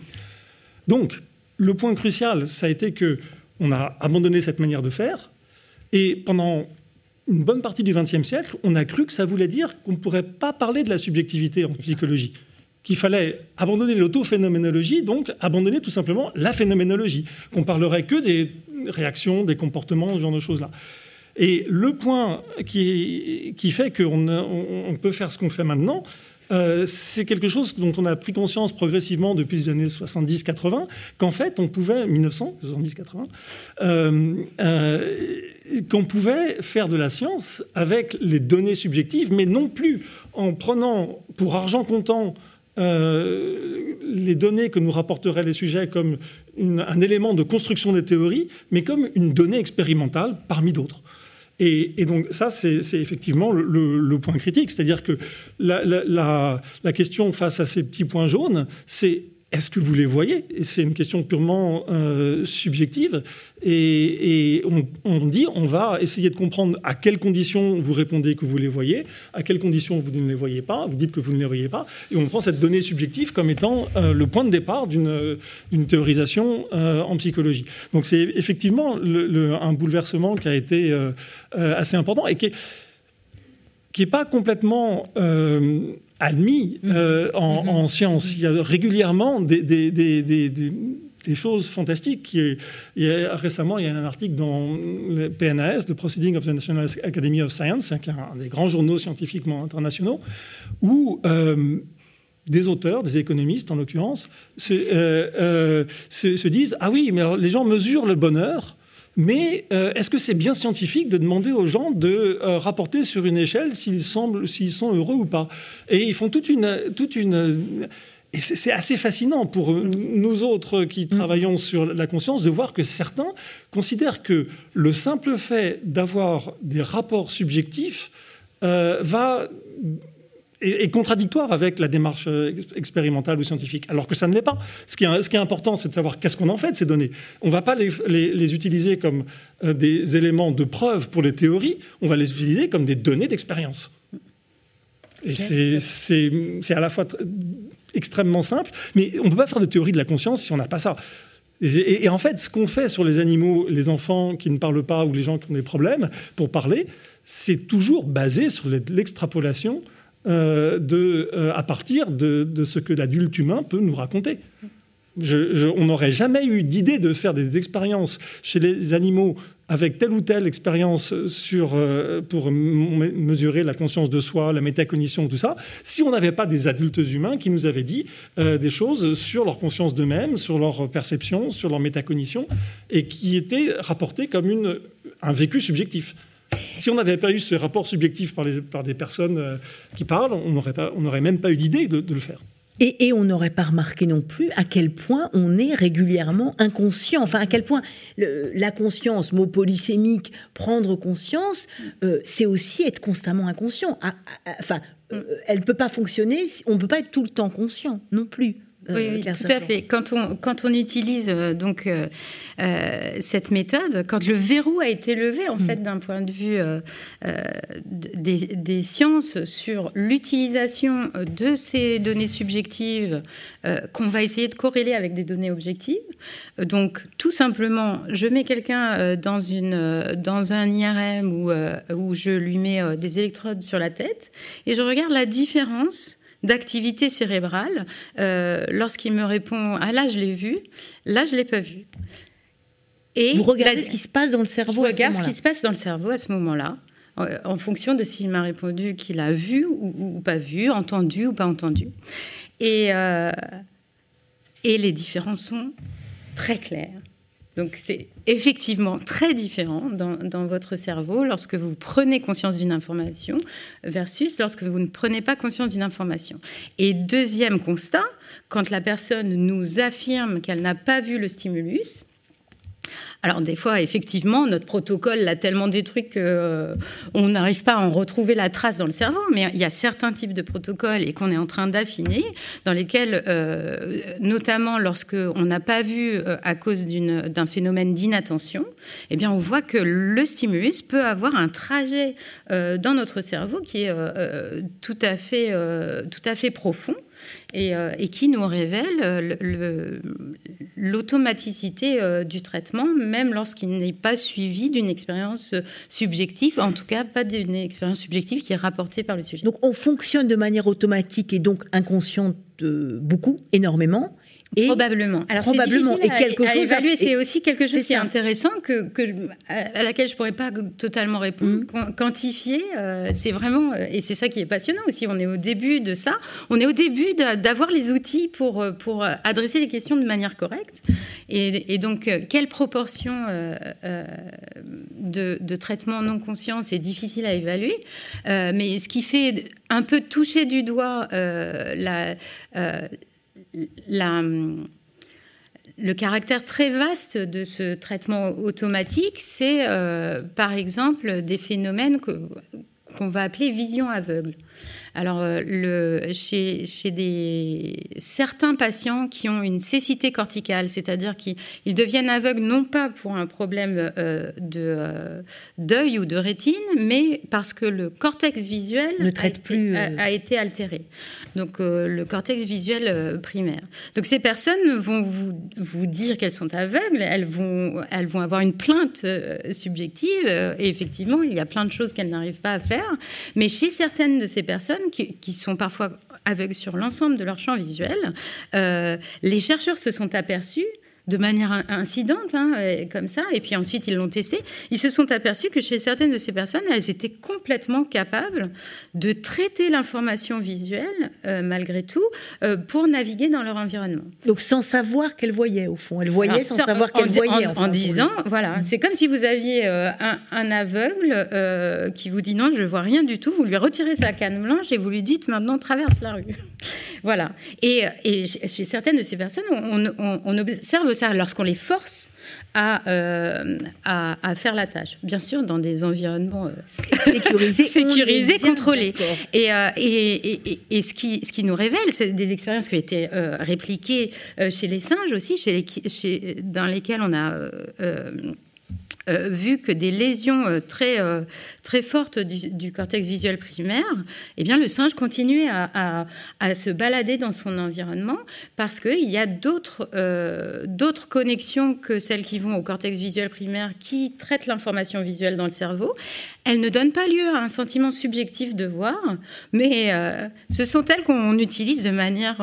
Donc, le point crucial, ça a été que on a abandonné cette manière de faire. Et pendant une bonne partie du XXe siècle, on a cru que ça voulait dire qu'on ne pourrait pas parler de la subjectivité en psychologie qu'il fallait abandonner l'autophénoménologie, donc abandonner tout simplement la phénoménologie, qu'on parlerait que des réactions, des comportements, ce genre de choses-là. Et le point qui, fait qu'on on peut faire ce qu'on fait maintenant, c'est quelque chose dont on a pris conscience progressivement depuis les années 70-80, qu'en fait, on pouvait, 1900, 70-80, qu'on pouvait faire de la science avec les données subjectives, mais non plus en prenant pour argent comptant euh, les données que nous rapporteraient les sujets comme un élément de construction des théories, mais comme une donnée expérimentale parmi d'autres. Et, donc ça, c'est effectivement le, point critique. C'est-à-dire que la, la, question face à ces petits points jaunes, c'est est-ce que vous les voyez? C'est une question purement euh, subjective. Et, on, dit, on va essayer de comprendre à quelles conditions vous répondez que vous les voyez, à quelles conditions vous ne les voyez pas, vous dites que vous ne les voyez pas, et on prend cette donnée subjective comme étant euh, le point de départ d'une théorisation euh, en psychologie. Donc c'est effectivement un bouleversement qui a été assez important et qui n'est pas complètement admis euh, mm-hmm. en, science. Il y a régulièrement des, des, des, des choses fantastiques. Il y a, récemment, il y a un article dans le PNAS, le Proceeding of the National Academy of Science, qui est un des grands journaux scientifiquement internationaux, où euh, des auteurs, des économistes en l'occurrence, se, euh, se, disent Ah oui, mais les gens mesurent le bonheur mais euh, est-ce que c'est bien scientifique de demander aux gens de euh, rapporter sur une échelle s'ils semblent, s'ils sont heureux ou pas? Et ils font toute une, toute une et c'est assez fascinant pour nous autres qui mm. travaillons sur la conscience de voir que certains considèrent que le simple fait d'avoir des rapports subjectifs euh, va est, contradictoire avec la démarche euh, expérimentale ou scientifique, alors que ça ne l'est pas. Ce qui est, ce qui est important, c'est de savoir qu'est-ce qu'on en fait de ces données. On ne va pas les, les, utiliser comme euh, des éléments de preuve pour les théories, on va les utiliser comme des données d'expérience. Et c'est à la fois extrêmement simple, mais on ne peut pas faire de théorie de la conscience si on n'a pas ça. Et, et, en fait, ce qu'on fait sur les animaux, les enfants qui ne parlent pas ou les gens qui ont des problèmes pour parler, c'est toujours basé sur l'extrapolation euh, de, euh, à partir de, ce que l'adulte humain peut nous raconter. on n'aurait jamais eu d'idée de faire des expériences chez les animaux avec telle ou telle expérience sur, euh, pour mesurer la conscience de soi, la métacognition, tout ça, si on n'avait pas des adultes humains qui nous avaient dit des choses sur leur conscience d'eux-mêmes, sur leur perception, sur leur métacognition, et qui étaient rapportées comme une, un vécu subjectif. Si on n'avait pas eu ce rapport subjectif par, des personnes euh, qui parlent, on n'aurait même pas eu l'idée de, le faire. Et, on n'aurait pas remarqué non plus à quel point on est régulièrement inconscient. Enfin, à quel point la conscience, mot polysémique, prendre conscience, euh, c'est aussi être constamment inconscient. enfin, euh, elle ne peut pas fonctionner, on ne peut pas être tout le temps conscient non plus. Euh, oui, tout à fait. Quand on, quand on utilise euh, donc euh, cette méthode, quand le verrou a été levé en mm. fait d'un point de vue des, des, sciences sur l'utilisation de ces données subjectives qu'on va essayer de corréler avec des données objectives, donc tout simplement, je mets quelqu'un dans une dans un IRM où, où je lui mets des électrodes sur la tête et je regarde la différence d'activité cérébrale euh, lorsqu'il me répond Ah là, je l'ai vu, là, je ne l'ai pas vu. Et Vous regardez ce qui se passe dans le cerveau Je regarde ce, qui se passe dans le cerveau à ce moment-là, en fonction de s'il m'a répondu qu'il a vu ou, pas vu, entendu ou pas entendu. Et, euh, et les différences sont très claires. Donc c'est effectivement très différent dans, votre cerveau lorsque vous prenez conscience d'une information versus lorsque vous ne prenez pas conscience d'une information. Et deuxième constat, quand la personne nous affirme qu'elle n'a pas vu le stimulus, alors des fois, effectivement, notre protocole l'a tellement détruit qu'on euh, n'arrive pas à en retrouver la trace dans le cerveau. Mais il y a certains types de protocoles et qu'on est en train d'affiner, dans lesquels, euh, notamment lorsque on n'a pas vu euh, à cause d'un phénomène d'inattention, eh bien, on voit que le stimulus peut avoir un trajet dans notre cerveau qui est tout à fait, tout à fait profond. Euh, et, qui nous révèle euh, l'automaticité euh, du traitement, même lorsqu'il n'est pas suivi d'une expérience subjective, en tout cas pas d'une expérience subjective qui est rapportée par le sujet. Donc on fonctionne de manière automatique et donc inconsciente beaucoup, énormément, Et probablement. Alors probablement. Et quelque chose à évaluer. C'est aussi quelque chose qui est intéressant que, que à laquelle je pourrais pas totalement répondre. Mm. Quantifier, euh, c'est vraiment et c'est ça qui est passionnant aussi. On est au début de ça. On est au début d'avoir les outils pour pour adresser les questions de manière correcte. Et, donc, quelle proportion de, de traitement non conscient, c'est difficile à évaluer. mais ce qui fait un peu toucher du doigt la le caractère très vaste de ce traitement automatique, c'est euh, par exemple des phénomènes qu'on va appeler vision aveugle. Alors, euh, le, chez, chez des, certains patients qui ont une cécité corticale, c'est-à-dire qu'ils deviennent aveugles non pas pour un problème euh, de, d'œil ou de rétine, mais parce que le cortex visuel ne traite a, plus, a, été altéré donc euh, le cortex visuel euh, primaire. Donc ces personnes vont vous, vous dire qu'elles sont aveugles, elles vont, elles vont avoir une plainte euh, subjective, et effectivement, il y a plein de choses qu'elles n'arrivent pas à faire, mais chez certaines de ces personnes qui, sont parfois aveugles sur l'ensemble de leur champ visuel, les chercheurs se sont aperçus de manière incidente, hein, comme ça, et puis ensuite ils l'ont testé, ils se sont aperçus que chez certaines de ces personnes, elles étaient complètement capables de traiter l'information visuelle, euh, malgré tout, euh, pour naviguer dans leur environnement. Donc sans savoir qu'elles voyaient, au fond. Elles voyaient sans, savoir qu'elles voyaient. En, disant, voilà, mm. c'est comme si vous aviez euh, un, aveugle qui vous dit non, je vois rien du tout, vous lui retirez sa canne blanche et vous lui dites maintenant traverse la rue. Voilà. Et, chez certaines de ces personnes, on, on observe ça lorsqu'on les force euh, à, à, faire la tâche. Bien sûr, dans des environnements euh, sécurisés, sécurisés contrôlés. Euh, et, et, et, ce, qui, ce qui nous révèle, c'est des expériences qui ont été répliquées chez les singes aussi, chez les, chez, dans lesquelles on a euh, vu que des lésions euh, très, euh, très fortes du, cortex visuel primaire, eh bien, le singe continuait à, à, se balader dans son environnement parce qu'il y a d'autres d'autres connexions que celles qui vont au cortex visuel primaire qui traitent l'information visuelle dans le cerveau. Elles ne donnent pas lieu à un sentiment subjectif de voir, mais ce sont elles qu'on utilise de manière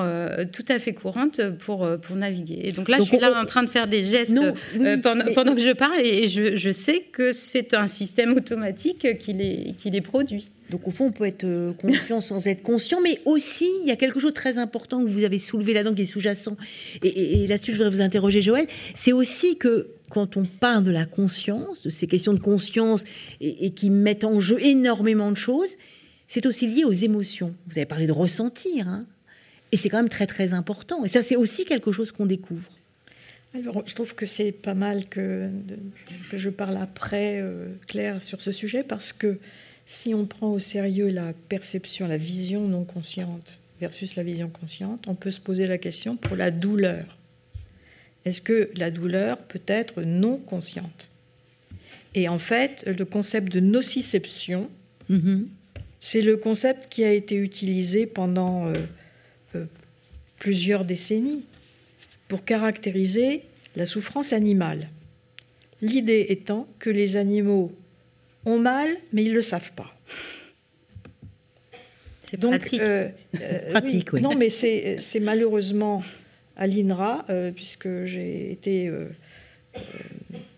tout à fait courante pour, pour naviguer. Et donc là, je suis là en train de faire des gestes pendant, pendant, que je parle et je, je, sais que c'est un système automatique qui les, qui les produit. Donc au fond, on peut être euh, confiant sans être conscient, mais aussi, il y a quelque chose de très important que vous avez soulevé là-dedans, qui est sous-jacent. Et, là-dessus, je voudrais vous interroger, Joël. C'est aussi que quand on parle de la conscience, de ces questions de conscience, et, qui mettent en jeu énormément de choses, c'est aussi lié aux émotions. Vous avez parlé de ressentir, hein et c'est quand même très très important. Et ça, c'est aussi quelque chose qu'on découvre. Alors, je trouve que c'est pas mal que, que, je parle après, euh, Claire, sur ce sujet, parce que si on prend au sérieux la perception, la vision non consciente versus la vision consciente, on peut se poser la question pour la douleur. Est-ce que la douleur peut être non consciente? Et en fait, le concept de nociception, mm-hmm. c'est le concept qui a été utilisé pendant euh, euh, plusieurs décennies pour caractériser la souffrance animale. L'idée étant que les animaux ont mal, mais ils ne le savent pas. C'est pratique. Euh, euh, pratique oui. Non, mais c'est malheureusement à l'INRA, euh, puisque j'ai été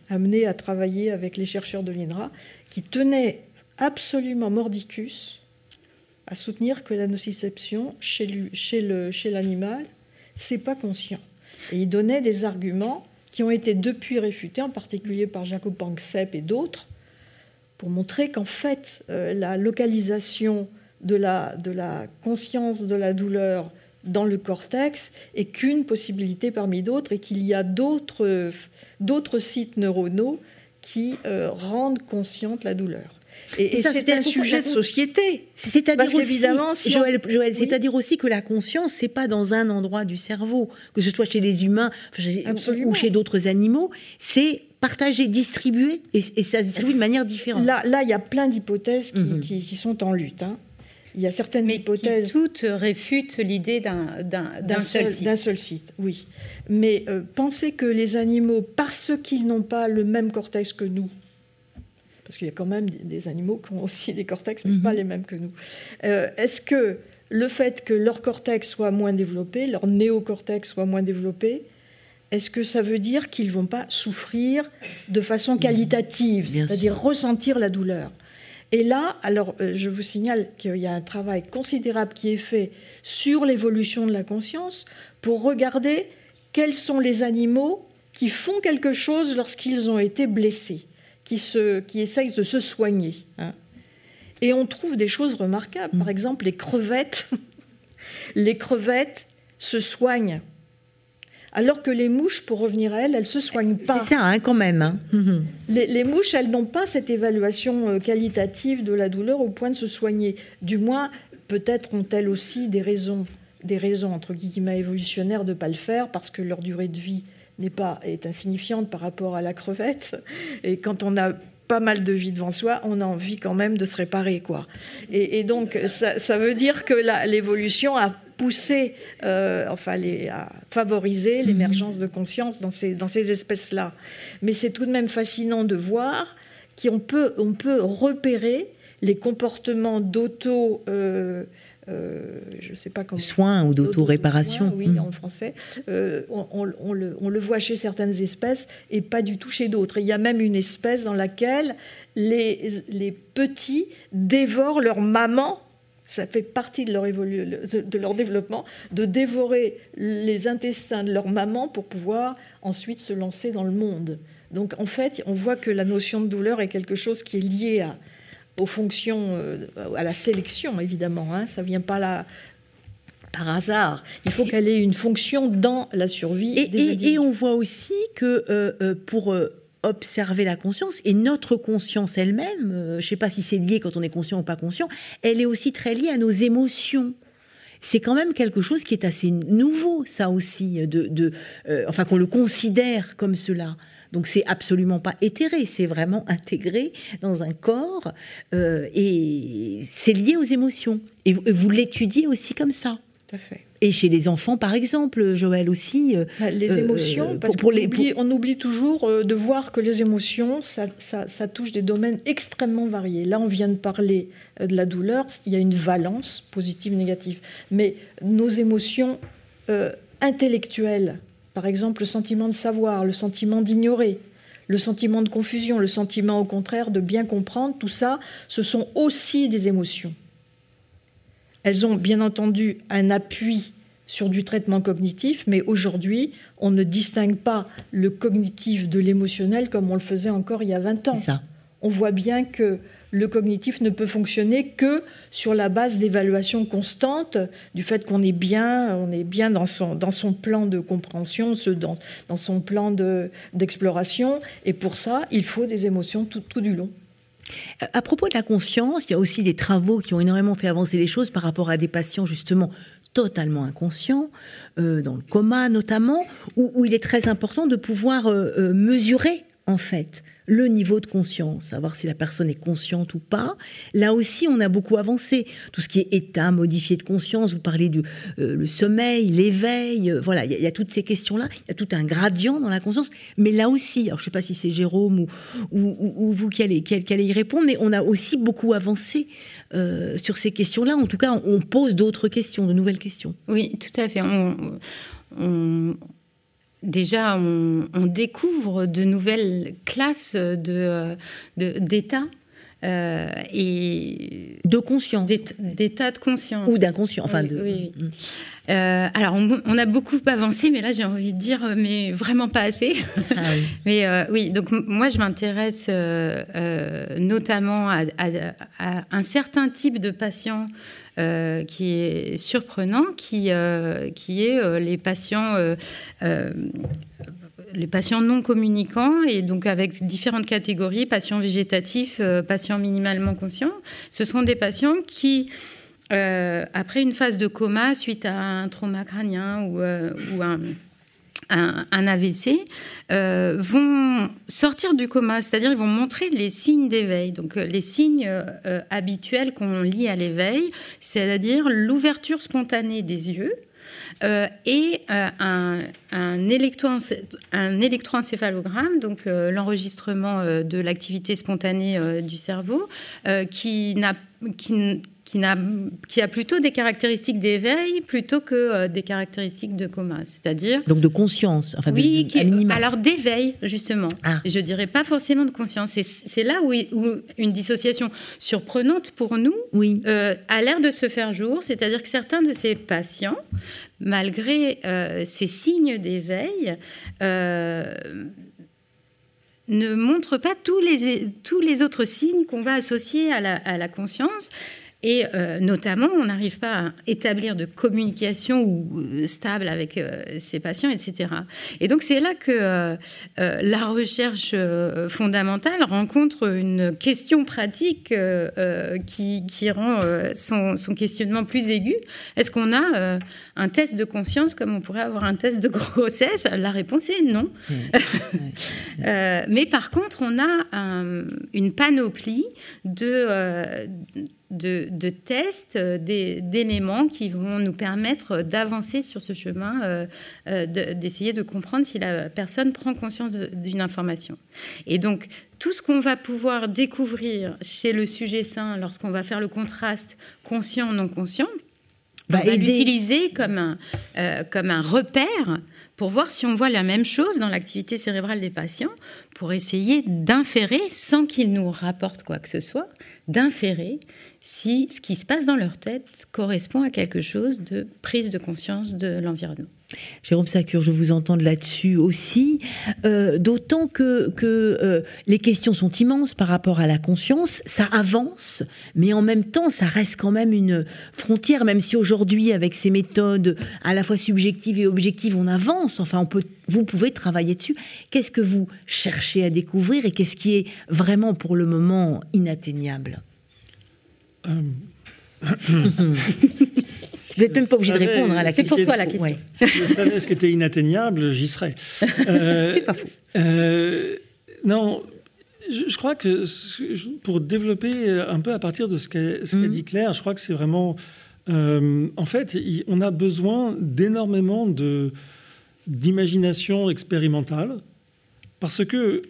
amenée à travailler avec les chercheurs de l'INRA, qui tenaient absolument mordicus à soutenir que la nociception chez l'animal, chez chez c'est pas conscient. Et il donnait des arguments qui ont été depuis réfutés, en particulier par Jacob Panksepp et d'autres, pour montrer qu'en fait, euh, la localisation de la, conscience de la douleur dans le cortex est qu'une possibilité parmi d'autres et qu'il y a d'autres sites neuronaux qui euh, rendent consciente la douleur. Et, c'est un sujet de société. C'est-à-dire aussi, Joël, c'est-à-dire aussi que la conscience, c'est pas dans un endroit du cerveau, que ce soit chez les humains ou chez d'autres animaux, c'est partagé, distribué, et, ça se distribue de manière différente. Là, là, il y a plein d'hypothèses qui, mhm. sont en lutte. Hein. Il y a certaines hypothèses. Qui toutes réfutent l'idée d'un seul, site. D'un seul site, oui. Mais euh, penser que les animaux, parce qu'ils n'ont pas le même cortex que nous, parce qu'il y a quand même des animaux qui ont aussi des cortex, mais pas mhm. les mêmes que nous. Euh, est-ce que le fait que leur cortex soit moins développé, leur néocortex soit moins développé, est-ce que ça veut dire qu'ils ne vont pas souffrir de façon qualitative, c'est-à-dire ressentir la douleur? Et là, alors euh, je vous signale qu'il y a un travail considérable qui est fait sur l'évolution de la conscience pour regarder quels sont les animaux qui font quelque chose lorsqu'ils ont été blessés, qui, se, qui essayent de se soigner. Hein. Et on trouve des choses remarquables. Par mm. exemple, les crevettes. les crevettes se soignent. Alors que les mouches, pour revenir à elles, elles se soignent pas. C'est ça, hein, quand même. Hein. Les, mouches, elles n'ont pas cette évaluation euh, qualitative de la douleur au point de se soigner. Du moins, peut-être ont-elles aussi des raisons, des raisons entre guillemets évolutionnaires de ne pas le faire, parce que leur durée de vie n'est pas est insignifiante par rapport à la crevette. Et quand on a pas mal de vie devant soi, on a envie quand même de se réparer. Quoi. Et, donc, ça, veut dire que l'évolution a poussé, euh, enfin, les, a favorisé l'émergence de conscience dans ces, dans ces espèces-là. Mais c'est tout de même fascinant de voir qu'on peut, on peut repérer les comportements d'auto... Euh, euh, je sais pas comment. Soins ou d'auto-réparation. Oui, hmm. en français. Euh, on, le, on, le, voit chez certaines espèces et pas du tout chez d'autres. Il y a même une espèce dans laquelle les, les petits dévorent leur maman ça fait partie de leur, de leur, développement, de dévorer les intestins de leur maman pour pouvoir ensuite se lancer dans le monde. Donc en fait, on voit que la notion de douleur est quelque chose qui est lié à, aux fonctions, euh, à la sélection évidemment. Hein, ça vient pas là par hasard. Il faut qu'elle ait une fonction dans la survie. Et, des et, on voit aussi que euh, euh, pour observer la conscience et notre conscience elle-même, je ne sais pas si c'est lié quand on est conscient ou pas conscient, elle est aussi très liée à nos émotions c'est quand même quelque chose qui est assez nouveau, ça aussi, de, de enfin qu'on le considère comme cela. Donc c'est absolument pas éthéré, c'est vraiment intégré dans un corps euh, et c'est lié aux émotions. Et vous, l'étudiez aussi comme ça. Tout à fait. Et chez les enfants, par exemple, Joël aussi. Euh, bah, les émotions, euh, parce les, oublie, on oublie toujours de voir que les émotions, ça, ça, touche des domaines extrêmement variés. Là, on vient de parler de la douleur, il y a une valence positive, négative. Mais nos émotions intellectuelles, par exemple, le sentiment de savoir, le sentiment d'ignorer, le sentiment de confusion, le sentiment au contraire de bien comprendre, tout ça, ce sont aussi des émotions. Elles ont bien entendu un appui sur du traitement cognitif, mais aujourd'hui, on ne distingue pas le cognitif de l'émotionnel comme on le faisait encore il y a 20 ans. Ça. On voit bien que le cognitif ne peut fonctionner que sur la base d'évaluation constante du fait qu'on est bien, on est bien dans son, dans son plan de compréhension, dans, dans son plan d'exploration. et pour ça, il faut des émotions tout, tout du long. À propos de la conscience, il y a aussi des travaux qui ont énormément fait avancer les choses par rapport à des patients justement totalement inconscients, euh, dans le coma notamment, où, il est très important de pouvoir euh, euh, mesurer en fait le niveau de conscience, savoir si la personne est consciente ou pas. Là aussi, on a beaucoup avancé. Tout ce qui est état modifié de conscience, vous parlez du euh, sommeil, l'éveil, euh, voilà, il y, a toutes ces questions-là. Il y a tout un gradient dans la conscience. Mais là aussi, alors je ne sais pas si c'est Jérôme ou, ou, vous qui allez, y répondre, mais on a aussi beaucoup avancé euh, sur ces questions-là. En tout cas, on pose d'autres questions, de nouvelles questions. Oui, tout à fait. Déjà, on, découvre de nouvelles classes de, d'état. Euh, et de conscience d'état de conscience ou d'inconscient enfin de... Mm. Euh, alors on, a beaucoup avancé mais là j'ai envie de dire euh, mais vraiment pas assez ah mais oui donc moi je m'intéresse notamment à, un certain type de patients euh, qui est surprenant, qui, euh, qui est euh, les patients les patients non communicants et donc avec différentes catégories, patients végétatifs, patients minimalement conscients. Ce sont des patients qui, après une phase de coma suite à un trauma crânien ou, ou un un, AVC, euh, vont sortir du coma, c'est-à-dire ils vont montrer les signes d'éveil, donc euh, les signes euh, habituels qu'on lit à l'éveil, c'est-à-dire l'ouverture spontanée des yeux, et un, un, un, électroencéphalogramme, donc l'enregistrement de l'activité spontanée du cerveau, qui, n'a, qui, qui, a, qui a plutôt des caractéristiques d'éveil plutôt que euh, des caractéristiques de coma. C'est-à-dire. Donc de conscience, enfin oui, alors d'éveil, justement. Ah. Je dirais pas forcément de conscience. C'est là où, une dissociation surprenante pour nous oui. Euh, a l'air de se faire jour. C'est-à-dire que certains de ces patients, malgré euh, ces signes d'éveil, ne montrent pas tous les, tous les autres signes qu'on va associer à la, à la conscience. Et euh, notamment, on n'arrive pas à établir de communication ou, euh, stable avec euh, ces patients, etc. Et donc, c'est là que la recherche fondamentale rencontre une question pratique qui, rend son, questionnement plus aigu. Une qu'on a un test de conscience comme on pourrait avoir un test de grossesse La réponse est non. mais par contre, on a une panoplie de de, tests, euh, d'éléments qui vont nous permettre d'avancer sur ce chemin, euh, euh, d'essayer de, comprendre si la personne prend conscience d'une information. Et donc, tout ce qu'on va pouvoir découvrir chez le sujet sain lorsqu'on va faire le contraste conscient-non conscient, on va l'utiliser comme un, comme un repère pour voir si on voit la même chose dans l'activité cérébrale des patients, pour essayer d'inférer, sans qu'ils nous rapportent quoi que ce soit, d'inférer si ce qui se passe dans leur tête correspond à quelque chose de prise de conscience de l'environnement. Jérôme Sacure, je vous entends là-dessus aussi, euh, d'autant que, euh, les questions sont immenses par rapport à la conscience, ça avance, mais en même temps, ça reste quand même une frontière, même si aujourd'hui, avec ces méthodes à la fois subjectives et objectives, on avance, enfin, on peut, vous pouvez travailler dessus. Qu'est-ce que vous cherchez à découvrir et qu'est-ce qui est vraiment pour le moment inatteignable? Euh, vous n'êtes même pas obligé de répondre à la question. C'est pour toi la question. Si je savais ce qui était inatteignable, j'y serais. Euh, c'est pas faux. Euh, non, je, crois que pour développer un peu à partir de ce qu'a mm. dit Claire, je crois que c'est vraiment. en fait, on a besoin d'énormément de d'imagination expérimentale parce que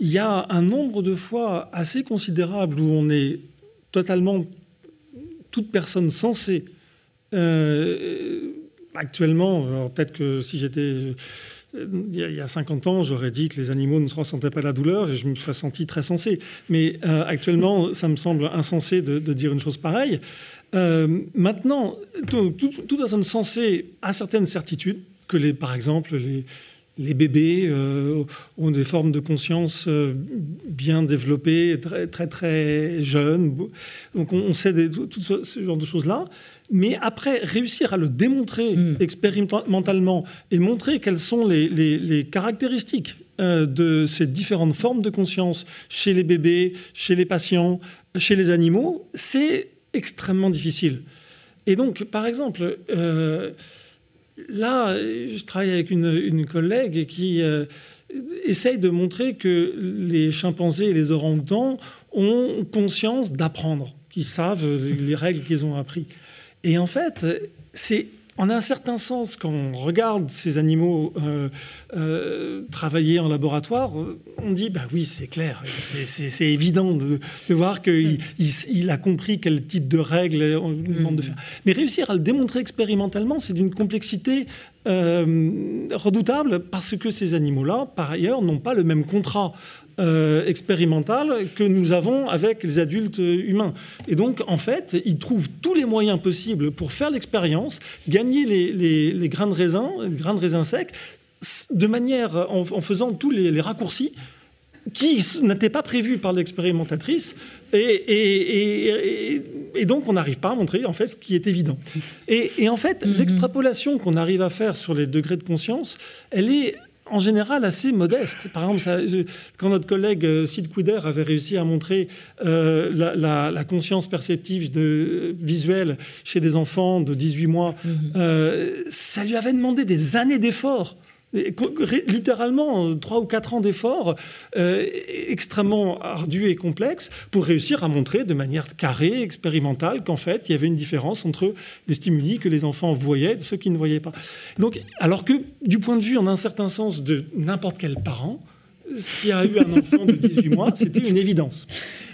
il y a un nombre de fois assez considérable où on est totalement toute personne sensée. Euh, actuellement, peut-être que si j'étais il y a 50 ans, j'aurais dit que les animaux ne se ressentaient pas la douleur et je me serais senti très sensé. Mais euh, actuellement, ça me semble insensé de, dire une chose pareille. Euh, maintenant, toute personne sensée a certaines certitudes, que les, par exemple les, les bébés euh, ont des formes de conscience euh, bien développées, très très, très jeunes. Donc on, sait tout, ce, genre de choses-là. Mais après, réussir à le démontrer hmm. expérimentalement et montrer quelles sont les, caractéristiques euh, de ces différentes formes de conscience chez les bébés, chez les patients, chez les animaux, c'est extrêmement difficile. Et donc, par exemple, là, je travaille avec une, collègue qui euh, essaye de montrer que les chimpanzés et les orang-outans ont conscience d'apprendre, qu'ils savent les règles qu'ils ont apprises. Et en fait, c'est en un certain sens, quand on regarde ces animaux euh, euh, travailler en laboratoire, on dit bah oui, c'est clair, c'est évident de, voir qu'il il, a compris quel type de règles on lui demande de faire. Mais réussir à le démontrer expérimentalement, c'est d'une complexité euh, redoutable parce que ces animaux-là, par ailleurs, n'ont pas le même contrat euh, expérimentale que nous avons avec les adultes humains. Et donc, en fait, ils trouvent tous les moyens possibles pour faire l'expérience, gagner les, grains de raisin, les grains de raisin secs, de manière, en, faisant tous les, raccourcis qui n'étaient pas prévus par l'expérimentatrice, et, et, donc on n'arrive pas à montrer en fait ce qui est évident. Et, en fait, mm-hmm. l'extrapolation qu'on arrive à faire sur les degrés de conscience, elle est en général assez modeste. Par exemple, quand notre collègue euh, Sid Couder avait réussi à montrer euh, la, conscience perceptive de, visuelle chez des enfants de 18 mois, euh, ça lui avait demandé des années d'efforts littéralement trois ou quatre ans d'efforts euh, extrêmement ardus et complexes pour réussir à montrer de manière carrée, expérimentale, qu'en fait, il y avait une différence entre les stimuli que les enfants voyaient et ceux qui ne voyaient pas. Donc, alors que du point de vue, en un certain sens, de n'importe quel parent, qui a eu un enfant de 18 mois, c'était une évidence.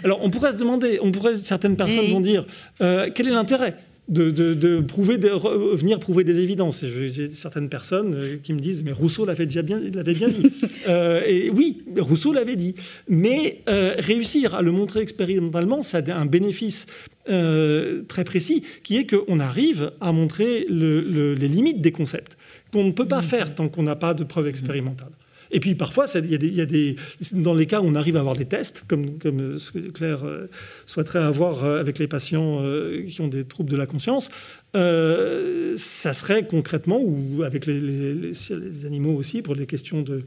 Alors on pourrait se demander, on pourrait, certaines personnes vont dire, euh, quel est l'intérêt? De, prouver, de venir prouver des évidences. J'ai certaines personnes euh, qui me disent, mais Rousseau l'avait déjà bien, l'avait bien dit. Euh, et oui, Rousseau l'avait dit. Mais réussir à le montrer expérimentalement, ça a un bénéfice très précis, qui est qu'on arrive à montrer les limites des concepts qu'on ne peut pas mmh. faire tant qu'on n'a pas de preuves expérimentales. Et puis parfois, il y, a des, dans les cas où on arrive à avoir des tests, comme, ce que Claire euh, souhaiterait avoir euh, avec les patients euh, qui ont des troubles de la conscience, ça serait concrètement, ou avec les, les, animaux aussi, pour les questions de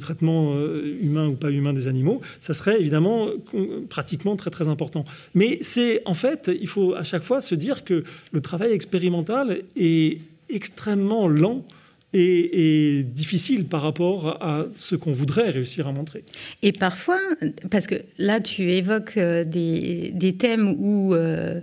traitement humain ou pas humain des animaux, ça serait évidemment pratiquement très très important. Mais c'est en fait, il faut à chaque fois se dire que le travail expérimental est extrêmement lent et, difficile par rapport à ce qu'on voudrait réussir à montrer. Et parfois, parce que là tu évoques euh, des, des thèmes où, euh,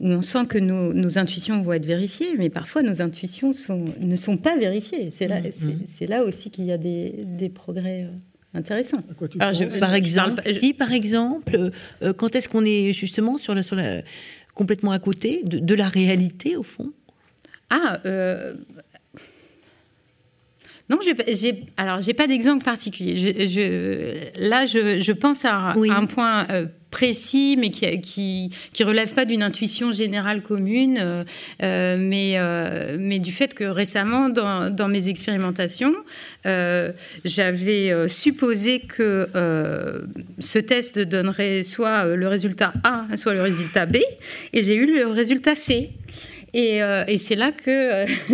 où on sent que nos, nos, intuitions vont être vérifiées, mais parfois nos intuitions sont, ne sont pas vérifiées. C'est là, mmh, mmh. c'est, là aussi qu'il y a des, des progrès. Euh, intéressants. Alors, je, par exemple, si par exemple, quand est-ce qu'on est justement sur la, sur la, complètement à côté de, de la réalité au fond? Ah, non, j'ai, alors j'ai pas d'exemple particulier. Je, là, je, pense à, un point euh, précis, mais qui, qui, qui relève pas d'une intuition générale commune, euh, euh, mais, du fait que récemment, dans, dans mes expérimentations, j'avais supposé que ce test donnerait soit le résultat A, soit le résultat B, et j'ai eu le résultat C. Euh, et, c'est là que euh,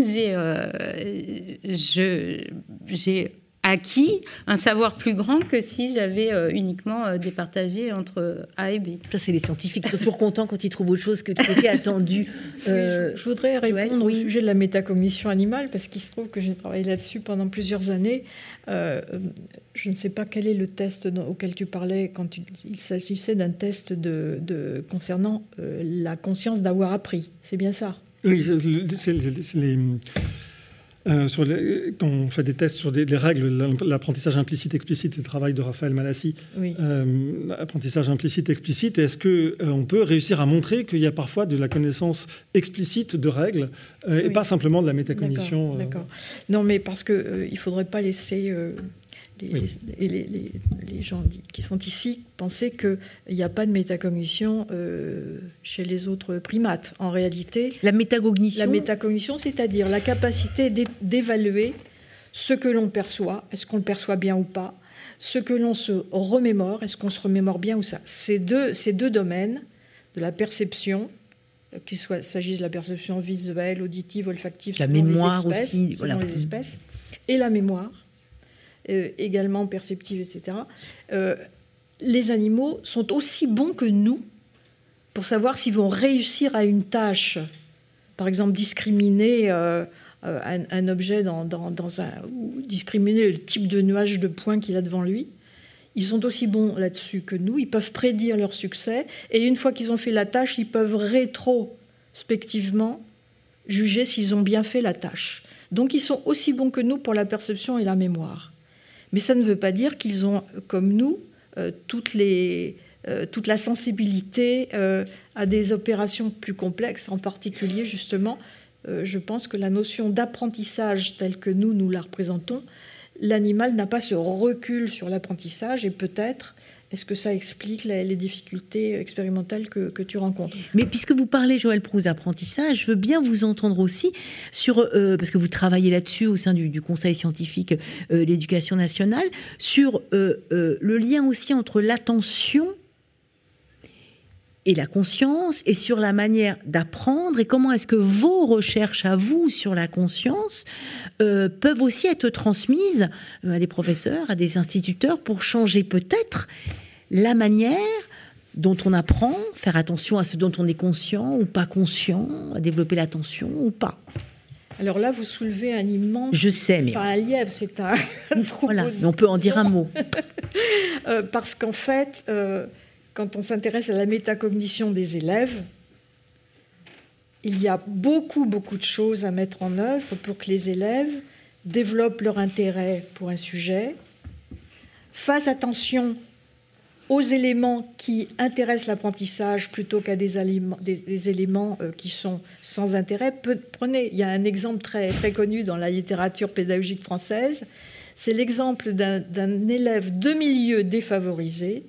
euh, j'ai acquis un savoir plus grand que si j'avais uniquement départagé entre A et B. Ça, c'est les scientifiques qui sont toujours contents quand ils trouvent autre chose que ce qui était attendu. je, voudrais répondre au sujet de la métacognition animale, parce qu'il se trouve que j'ai travaillé là-dessus pendant plusieurs années. je ne sais pas quel est le test auquel tu parlais quand il s'agissait d'un test de, concernant la conscience d'avoir appris. C'est bien ça? Oui, c'est les. Euh, sur quand on fait des tests sur des, règles, l'apprentissage implicite explicite, le travail de Raphaël Malassi, oui. euh, apprentissage implicite explicite, est-ce qu'on euh, peut réussir à montrer qu'il y a parfois de la connaissance explicite de règles euh, et pas simplement de la métacognition D'accord. Non, mais parce qu'il ne faudrait pas laisser et les, gens qui sont ici pensaient qu'il n'y a pas de métacognition euh, chez les autres primates. En réalité, la métacognition, la métacognition, c'est-à-dire la capacité d'évaluer ce que l'on perçoit, est-ce qu'on le perçoit bien ou pas, ce que l'on se remémore, est-ce qu'on se remémore bien ou ça. Ces deux, ces deux domaines de la perception, qu'il s'agisse de la perception visuelle, auditive, olfactive, la mémoire les aussi, selon les espèces, et la mémoire, euh, également perceptives, etc., euh, les animaux sont aussi bons que nous pour savoir s'ils vont réussir à une tâche. Par exemple, discriminer euh, un, objet dans, un, ou discriminer le type de nuage de points qu'il a devant lui. Ils sont aussi bons là-dessus que nous. Ils peuvent prédire leur succès. Et une fois qu'ils ont fait la tâche, ils peuvent rétrospectivement juger s'ils ont bien fait la tâche. Donc ils sont aussi bons que nous pour la perception et la mémoire. Mais ça ne veut pas dire qu'ils ont, comme nous, euh, euh, toute la sensibilité euh, à des opérations plus complexes. En particulier, justement, je pense que la notion d'apprentissage telle que nous, nous la représentons, l'animal n'a pas ce recul sur l'apprentissage et peut-être est-ce que ça explique les, difficultés expérimentales que, tu rencontres? Mais puisque vous parlez, Joël Proust, d'apprentissage, je veux bien vous entendre aussi sur, euh, parce que vous travaillez là-dessus au sein du, Conseil scientifique euh, l'éducation nationale, sur euh, le lien aussi entre l'attention et la conscience et sur la manière d'apprendre et comment est-ce que vos recherches à vous sur la conscience peuvent aussi être transmises à des professeurs, à des instituteurs pour changer peut-être la manière dont on apprend, faire attention à ce dont on est conscient ou pas conscient, à développer l'attention ou pas. Alors là, vous soulevez un immense. Je sais, mais. Pas un lièvre, c'est un, Voilà, mais on peut en dire un mot. Euh, parce qu'en fait, euh, quand on s'intéresse à la métacognition des élèves, il y a beaucoup, beaucoup de choses à mettre en œuvre pour que les élèves développent leur intérêt pour un sujet, fasse attention aux éléments qui intéressent l'apprentissage plutôt qu'à des, éléments euh, qui sont sans intérêt. Prenez, il y a un exemple très, très connu dans la littérature pédagogique française, c'est l'exemple d'un élève de milieu défavorisé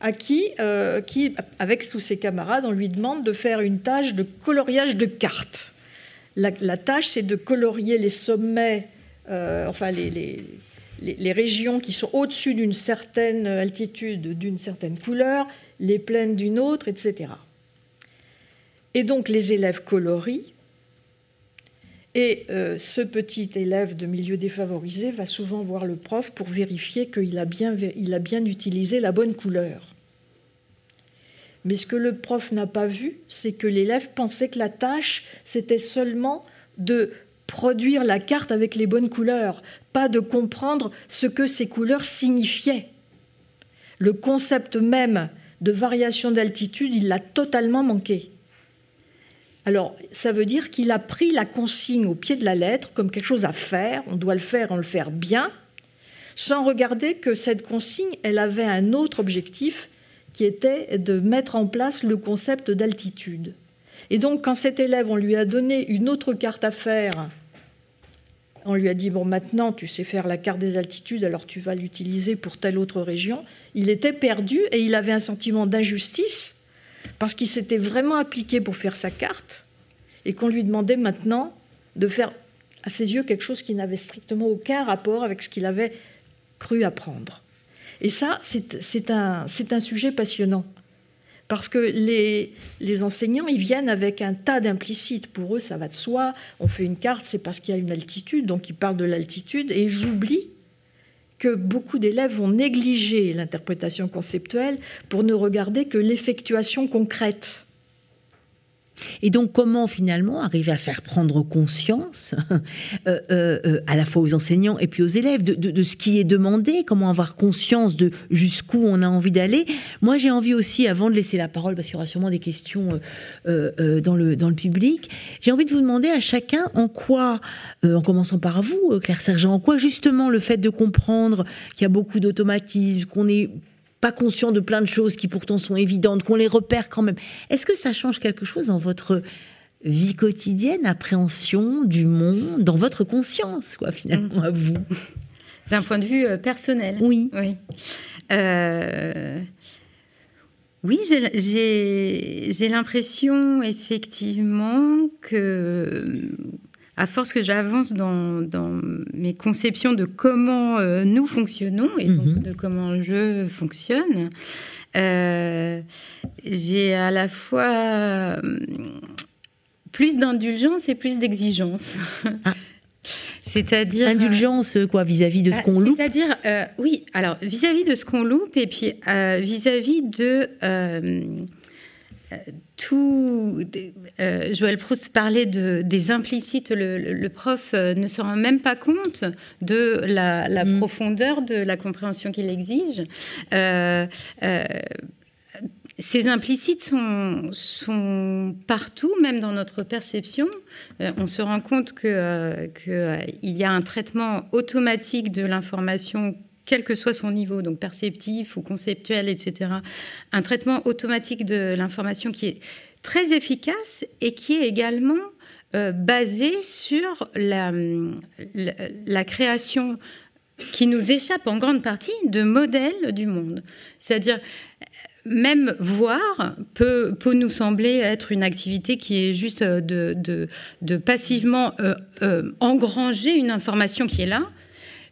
à qui, euh, qui, avec tous ses camarades, on lui demande de faire une tâche de coloriage de cartes. La, tâche, c'est de colorier les sommets, euh, enfin les, régions qui sont au-dessus d'une certaine altitude, d'une certaine couleur, les plaines d'une autre, etc. Et donc les élèves colorient, et euh, ce petit élève de milieu défavorisé va souvent voir le prof pour vérifier qu'il a bien utilisé la bonne couleur. Mais ce que le prof n'a pas vu, c'est que l'élève pensait que la tâche, c'était seulement de produire la carte avec les bonnes couleurs, pas de comprendre ce que ces couleurs signifiaient. Le concept même de variation d'altitude, il l'a totalement manqué. Alors, ça veut dire qu'il a pris la consigne au pied de la lettre comme quelque chose à faire, on doit le faire, on le faire bien, sans regarder que cette consigne, elle avait un autre objectif qui était de mettre en place le concept d'altitude. Et donc, quand cet élève, on lui a donné une autre carte à faire, on lui a dit, bon, maintenant, tu sais faire la carte des altitudes, alors tu vas l'utiliser pour telle autre région, il était perdu et il avait un sentiment d'injustice parce qu'il s'était vraiment appliqué pour faire sa carte et qu'on lui demandait maintenant de faire à ses yeux quelque chose qui n'avait strictement aucun rapport avec ce qu'il avait cru apprendre. Et ça, c'est un, un, sujet passionnant. Parce que les, enseignants, ils viennent avec un tas d'implicites. Pour eux, ça va de soi. On fait une carte, c'est parce qu'il y a une altitude, donc ils parlent de l'altitude. Et j'oublie que beaucoup d'élèves vont négliger l'interprétation conceptuelle pour ne regarder que l'effectuation concrète. Et donc, comment finalement arriver à faire prendre conscience, euh, euh, euh, à la fois aux enseignants et puis aux élèves, de, ce qui est demandé, comment avoir conscience de jusqu'où on a envie d'aller? Moi, j'ai envie aussi, avant de laisser la parole, parce qu'il y aura sûrement des questions dans, le, dans le public, j'ai envie de vous demander à chacun en quoi, en commençant par vous, Claire Sergent, en quoi justement le fait de comprendre qu'il y a beaucoup d'automatismes, qu'on est pas conscient de plein de choses qui pourtant sont évidentes, qu'on les repère quand même. Est-ce que ça change quelque chose dans votre vie quotidienne, appréhension du monde, dans votre conscience, quoi, finalement, à vous? D'un point de vue euh, personnel. Oui. Oui. Euh, oui, j'ai l'impression effectivement que à force que j'avance dans, mes conceptions de comment euh, nous fonctionnons et donc mhm. de comment je fonctionne, euh, j'ai à la fois euh, plus d'indulgence et plus d'exigence. Ah. C'est-à-dire indulgence quoi vis-à-vis de ce qu'on loupe? C'est-à-dire oui, alors vis-à-vis de ce qu'on loupe et puis vis-à-vis de tout. Euh, Joël Proust parlait de, des implicites. Le, prof euh, ne se rend même pas compte de la, mm. profondeur de la compréhension qu'il exige. Euh, ces implicites sont, sont, partout, même dans notre perception. on se rend compte qu'il que, y a un traitement automatique de l'information quel que soit son niveau, donc perceptif ou conceptuel, etc., un traitement automatique de l'information qui est très efficace et qui est également euh, basé sur la, la, création qui nous échappe en grande partie de modèles du monde. C'est-à-dire, même voir peut, peut, nous sembler être une activité qui est juste de, de, de passivement euh, engranger une information qui est là,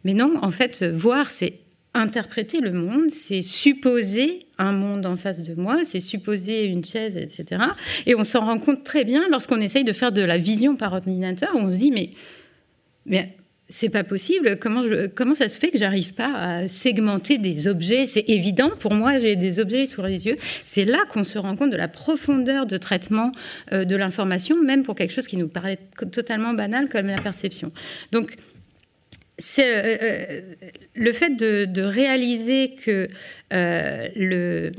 mais non, en fait, voir, c'est interpréter le monde, c'est supposer un monde en face de moi, c'est supposer une chaise, etc. Et on s'en rend compte très bien lorsqu'on essaye de faire de la vision par ordinateur, on se dit, mais, mais c'est pas possible. Comment, comment ça se fait que j'arrive pas à segmenter des objets? C'est évident pour moi, j'ai des objets sous les yeux. C'est là qu'on se rend compte de la profondeur de traitement euh, de l'information, même pour quelque chose qui nous paraît totalement banal comme la perception. Donc c'est euh, euh, le fait de, réaliser que euh, le,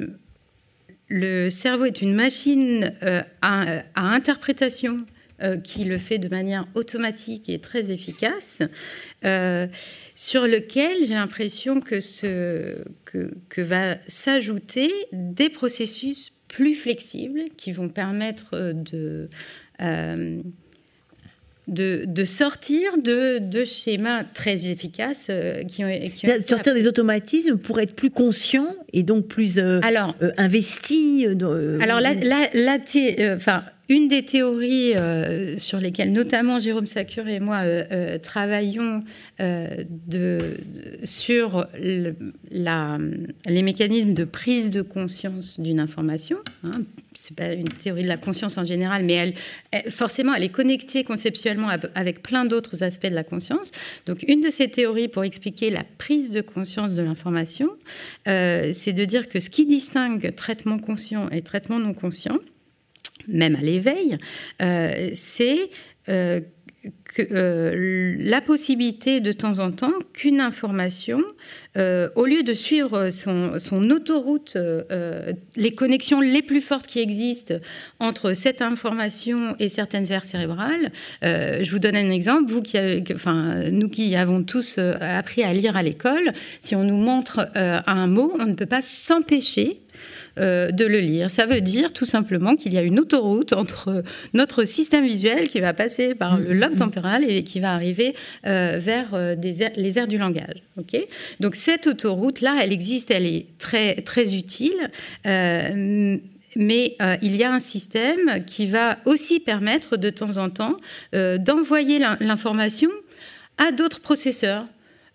le, cerveau est une machine à, interprétation qui le fait de manière automatique et très efficace, sur lequel j'ai l'impression que, ce, que, que va s'ajouter des processus plus flexibles qui vont permettre de de, sortir de, schémas très efficaces euh, qui ont, qui sortir des automatismes pour être plus conscient et donc plus euh, alors, euh, investi. alors là, là, enfin, une des théories euh, sur lesquelles notamment Jérôme Sacure et moi euh, euh, travaillons sur les mécanismes de prise de conscience d'une information, hein, c'est pas une théorie de la conscience en général, mais forcément elle est connectée conceptuellement avec plein d'autres aspects de la conscience. Donc une de ces théories pour expliquer la prise de conscience de l'information, c'est de dire que ce qui distingue traitement conscient et traitement non conscient, même à l'éveil, euh, c'est euh, euh, la possibilité de temps en temps qu'une information, au lieu de suivre son, autoroute, les connexions les plus fortes qui existent entre cette information et certaines aires cérébrales, je vous donne un exemple, vous qui, enfin, nous qui avons tous appris à lire à l'école, si on nous montre un mot, on ne peut pas s'empêcher euh, de le lire. Ça veut dire tout simplement qu'il y a une autoroute entre notre système visuel qui va passer par le lobe temporal et qui va arriver euh, vers euh, les aires du langage. Donc cette autoroute-là, elle existe, elle est très, très utile mais il y a un système qui va aussi permettre de temps en temps d'envoyer l'information à d'autres processeurs.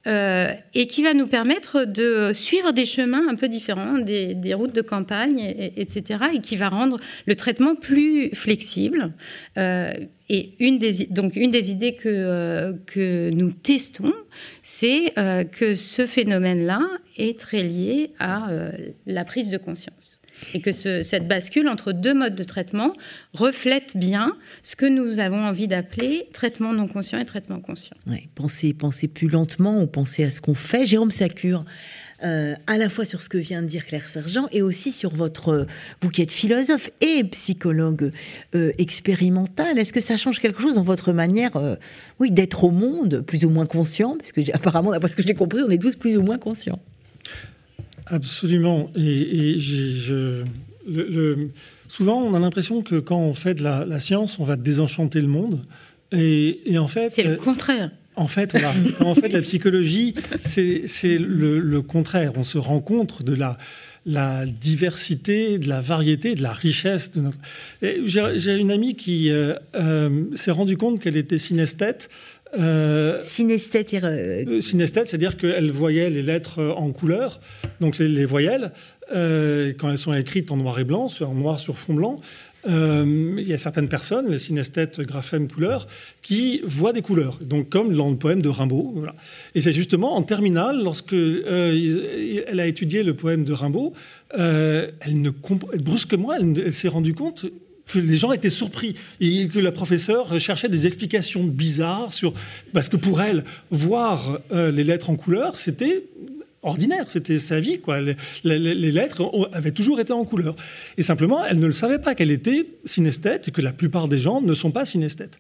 Euh, et qui va nous permettre de suivre des chemins un peu différents, des, routes de campagne, etc., et qui va rendre le traitement plus flexible. Euh, et une des, donc une des idées que, euh, que nous testons, c'est que ce phénomène-là est très lié à la prise de conscience et que cette bascule entre deux modes de traitement reflète bien ce que nous avons envie d'appeler traitement non conscient et traitement conscient. Oui, penser, penser plus lentement ou penser à ce qu'on fait. Jérôme Sacure, euh, à la fois sur ce que vient de dire Claire Sergent et aussi sur votre, vous qui êtes philosophe et psychologue euh, expérimental, est-ce que ça change quelque chose dans votre manière, euh, oui, d'être au monde, plus ou moins conscient, parce que apparemment, d'après ce que j'ai compris, on est tous plus ou moins conscients. Absolument. Et, souvent, on a l'impression que quand on fait de la, science, on va désenchanter le monde. Et, en fait, c'est le contraire. En fait, voilà. on fait la psychologie, c'est le, contraire. On se rend compte de la, la diversité, de la variété, de la richesse de notre. J'ai une amie qui euh, euh, s'est rendue compte qu'elle était synesthète euh, synesthète, euh, synesthète c'est-à-dire qu'elle voyait les lettres en couleur, donc les, voyelles, euh, quand elles sont écrites en noir et blanc, en noir sur fond blanc. il y a certaines personnes, les synesthètes graphèmes couleurs, qui voient des couleurs, donc comme dans le poème de Rimbaud. Voilà. Et c'est justement en terminale, lorsque elle a étudié le poème de Rimbaud, elle ne brusquement, elle s'est rendue compte que les gens étaient surpris et que la professeure cherchait des explications bizarres sur parce que pour elle voir euh, les lettres en couleur c'était ordinaire, c'était sa vie. Quoi. Les, les, lettres avaient toujours été en couleur. Et simplement, elle ne le savait pas qu'elle était synesthète et que la plupart des gens ne sont pas synesthètes.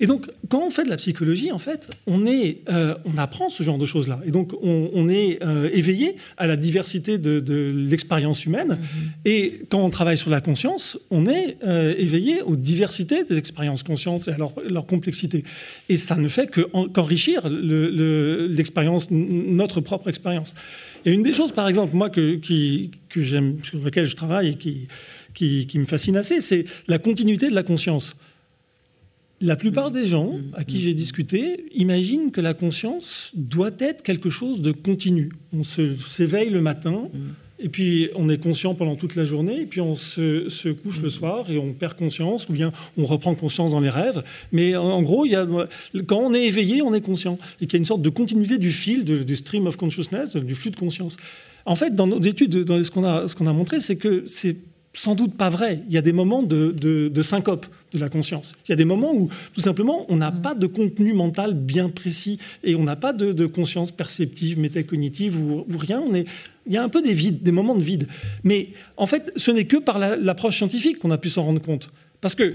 Et donc, quand on fait de la psychologie, en fait, on, est, euh, on apprend ce genre de choses-là. Et donc, on, est euh, éveillé à la diversité de, l'expérience humaine. Mm-hmm. Et quand on travaille sur la conscience, on est euh, éveillé aux diversités des expériences conscientes et à leur, complexité. Et ça ne fait qu'enrichir l'expérience, notre propre expérience. Et une des choses, par exemple, moi, que, que j'aime, sur lesquelles je travaille et qui, qui, qui me fascine assez, c'est la continuité de la conscience. La plupart des gens à qui j'ai discuté imaginent que la conscience doit être quelque chose de continu. On s'éveille le matin, et puis on est conscient pendant toute la journée, et puis on se, couche le soir et on perd conscience, ou bien on reprend conscience dans les rêves. Mais en, gros, y a, quand on est éveillé, on est conscient. Et qu'il y a une sorte de continuité du fil, du stream of consciousness, du flux de conscience. En fait, dans nos études, dans ce qu'on a, a montré, c'est que c'est sans doute pas vrai. Il y a des moments de, syncope de la conscience. Il y a des moments où, tout simplement, on n'a mm. pas de contenu mental bien précis et on n'a pas de, conscience perceptive, métacognitive ou, ou rien. On est, il y a un peu des vides, des moments de vide. Mais en fait, ce n'est que par l'approche scientifique qu'on a pu s'en rendre compte. Parce que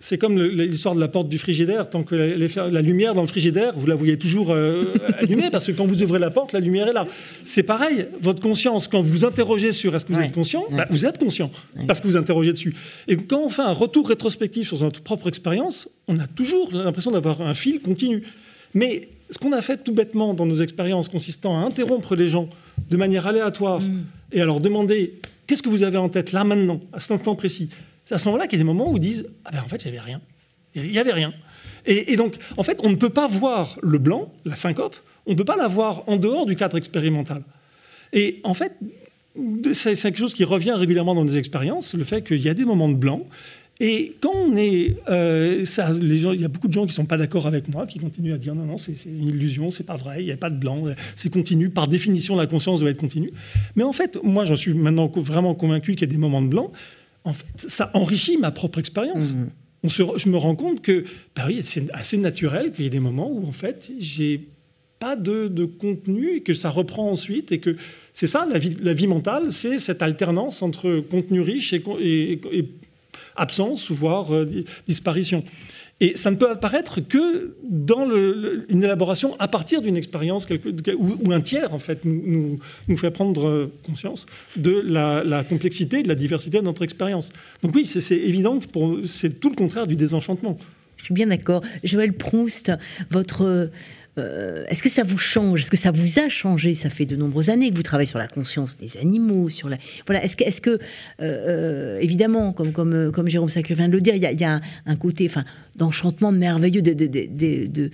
c'est comme l'histoire de la porte du frigidaire. Tant que la, lumière dans le frigidaire, vous la voyez toujours euh, allumée, parce que quand vous ouvrez la porte, la lumière est là. C'est pareil, votre conscience, quand vous vous interrogez sur est-ce que vous êtes conscient, bah, vous êtes conscient, parce que vous interrogez dessus. Et quand on fait un retour rétrospectif sur notre propre expérience, on a toujours l'impression d'avoir un fil continu. Mais ce qu'on a fait tout bêtement dans nos expériences, consistant à interrompre les gens de manière aléatoire mm. et à leur demander qu'est-ce que vous avez en tête là maintenant, à cet instant précis, c'est à ce moment-là qu'il y a des moments où ils disent Ah ben en fait, il n'y avait rien. Il n'y avait rien. Et, donc, en fait, on ne peut pas voir le blanc, la syncope, on ne peut pas la voir en dehors du cadre expérimental. Et en fait, c'est quelque chose qui revient régulièrement dans nos expériences, le fait qu'il y a des moments de blanc. Et quand on est, euh, il y a beaucoup de gens qui ne sont pas d'accord avec moi, qui continuent à dire non, non, c'est une illusion, c'est pas vrai, il n'y a pas de blanc, c'est continu. Par définition, la conscience doit être continue. Mais en fait, moi, j'en suis maintenant vraiment convaincu qu'il y a des moments de blanc en fait, ça enrichit ma propre expérience. Mmh. On je me rends compte que bah oui, c'est assez naturel qu'il y ait des moments où, en fait, j'ai pas de, contenu et que ça reprend ensuite et que c'est ça, la vie, la vie mentale, c'est cette alternance entre contenu riche et, absence, voire euh, disparition. Et ça ne peut apparaître que dans une élaboration à partir d'une expérience où, un tiers, en fait, nous, nous, fait prendre conscience de la, complexité et de la diversité de notre expérience. Donc oui, c'est évident que c'est tout le contraire du désenchantement. Je suis bien d'accord. Joël Proust, votre euh, est-ce que ça vous change? Est-ce que ça vous a changé? Ça fait de nombreuses années que vous travaillez sur la conscience des animaux, sur la voilà. Est-ce que, est-ce que euh, euh, évidemment, comme comme comme Jérôme Sacre vient de le dire, il y a, un côté, enfin, d'enchantement merveilleux, de,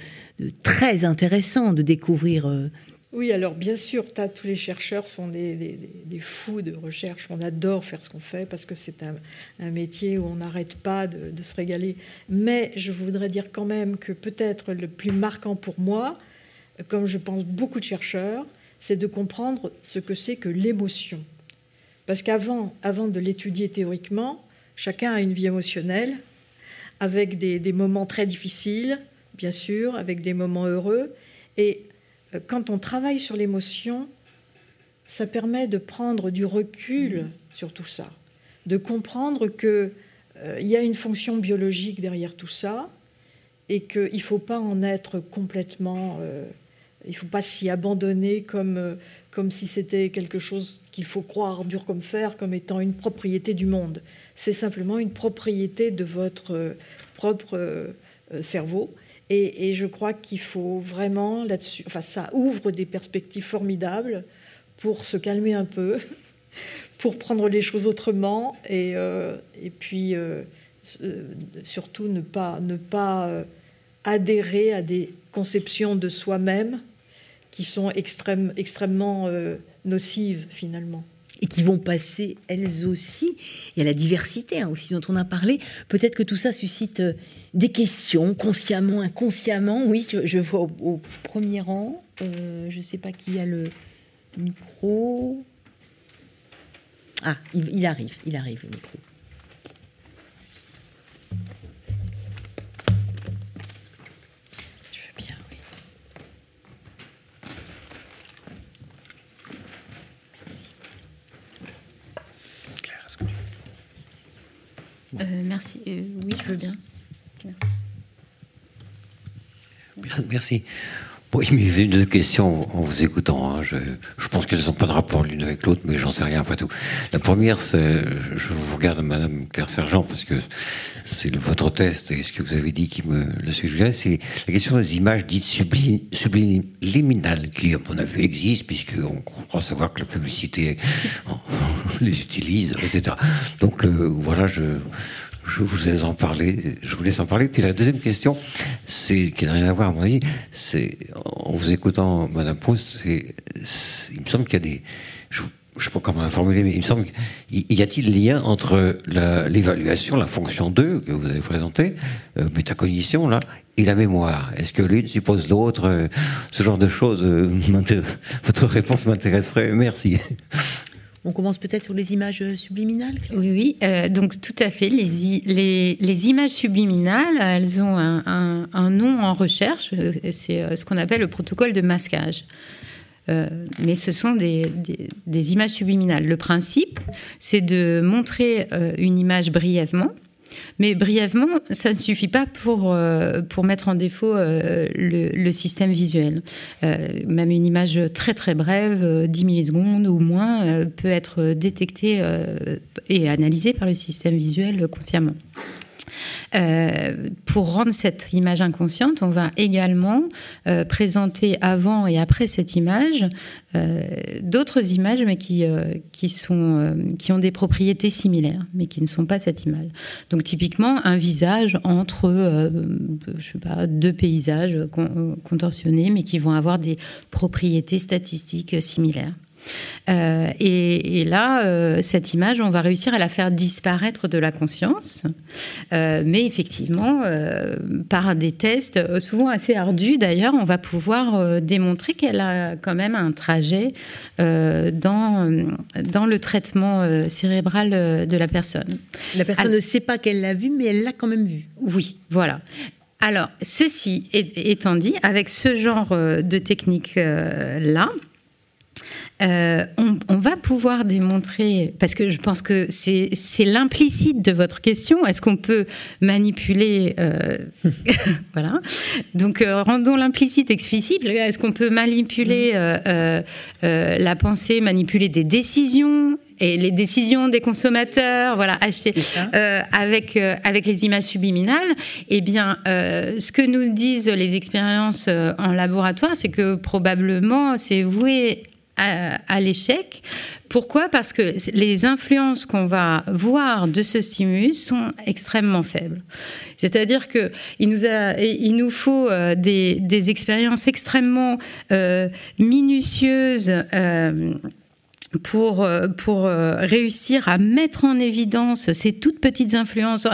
très intéressant de découvrir oui, alors bien sûr, tous les chercheurs sont des, fous de recherche. On adore faire ce qu'on fait parce que c'est un, métier où on n'arrête pas de, se régaler. Mais je voudrais dire quand même que peut-être le plus marquant pour moi, comme je pense beaucoup de chercheurs, c'est de comprendre ce que c'est que l'émotion. Parce qu'avant avant de l'étudier théoriquement, chacun a une vie émotionnelle, avec des, des moments très difficiles, bien sûr, avec des moments heureux. Et quand on travaille sur l'émotion, ça permet de prendre du recul sur tout ça, de comprendre qu'il euh, y a une fonction biologique derrière tout ça et qu'il ne faut pas en être complètement... Euh, il ne faut pas s'y abandonner comme, euh, comme si c'était quelque chose qu'il faut croire dur comme fer, comme étant une propriété du monde. C'est simplement une propriété de votre propre cerveau. Et, je crois qu'il faut vraiment là-dessus, enfin ça ouvre des perspectives formidables pour se calmer un peu, pour prendre les choses autrement et, euh, et puis euh, surtout ne pas, ne pas euh, adhérer à des conceptions de soi-même qui sont extrême, extrêmement nocives finalement et qui vont passer elles aussi. Il y a la diversité hein, aussi dont on a parlé. Peut-être que tout ça suscite des questions, consciemment, inconsciemment. Oui, je, vois au, premier rang. Euh, je ne sais pas qui a le micro. Ah, il, arrive, il arrive le micro. Euh, Merci. Euh, oui, je veux bien. Merci. Oui, il m'est venu deux questions en vous écoutant. Hein. Je, pense qu'elles n'ont pas de rapport l'une avec l'autre, mais j'en sais rien après tout. La première, je vous regarde Madame Claire Sergent, parce que c'est votre test et ce que vous avez dit qui me le suggère, c'est la question des images dites subliminales, qui, à mon avis, existent, puisqu'on croit savoir que la publicité les utilise, etc. Donc, euh, voilà, je je vous laisse en parler. Je vous laisse en parler. Puis la deuxième question, c'est qui n'a rien à voir à mon avis, c'est en vous écoutant Madame Proust, c'est, il me semble qu'il y a des, je, ne sais pas comment la formuler, mais il me semble qu'il y a-t-il lien entre l'évaluation, la, fonction 2 que vous avez présentée, euh, métacognition là, et la mémoire? Est-ce que l'une suppose l'autre euh, Ce genre de choses. Euh, votre réponse m'intéresserait. Merci. On commence peut-être sur les images subliminales Oui, oui euh, donc tout à fait. Les, images subliminales, elles ont un, nom en recherche, c'est euh, ce qu'on appelle le protocole de masquage. Euh, mais ce sont des, images subliminales. Le principe, c'est de montrer une image brièvement Mais brièvement, ça ne suffit pas pour, euh, mettre en défaut euh, le, système visuel. Euh, même une image très très brève, 10 millisecondes ou moins, peut être détectée et analysée par le système visuel consciemment. Euh, pour rendre cette image inconsciente, on va également euh, présenter avant et après cette image euh, d'autres images, mais qui, qui, sont, qui ont des propriétés similaires, mais qui ne sont pas cette image. Donc typiquement, un visage entre je sais pas, deux paysages contorsionnés, mais qui vont avoir des propriétés statistiques similaires. Euh, et, là, euh, cette image, on va réussir à la faire disparaître de la conscience, euh, mais effectivement, par des tests souvent assez ardus d'ailleurs, on va pouvoir démontrer qu'elle a quand même un trajet dans, dans le traitement cérébral de la personne. La personne ne sait pas qu'elle l'a vu, mais elle l'a quand même vu. Oui, voilà. Alors, ceci étant dit, avec ce genre de technique-là, euh, on, va pouvoir démontrer, parce que je pense que c'est l'implicite de votre question, est-ce qu'on peut manipuler... Euh, voilà. Donc, euh, rendons l'implicite explicite. Est-ce qu'on peut manipuler la pensée, manipuler des décisions et les décisions des consommateurs, voilà, acheter avec avec les images subliminales, eh bien, ce que nous disent les expériences en laboratoire, c'est que probablement c'est voué à, l'échec. Pourquoi? Parce que les influences qu'on va voir de ce stimulus sont extrêmement faibles. C'est-à-dire que il nous, a, il nous faut euh, des, expériences extrêmement euh, minutieuses. Euh, pour, euh, pour euh, réussir à mettre en évidence ces toutes petites influences.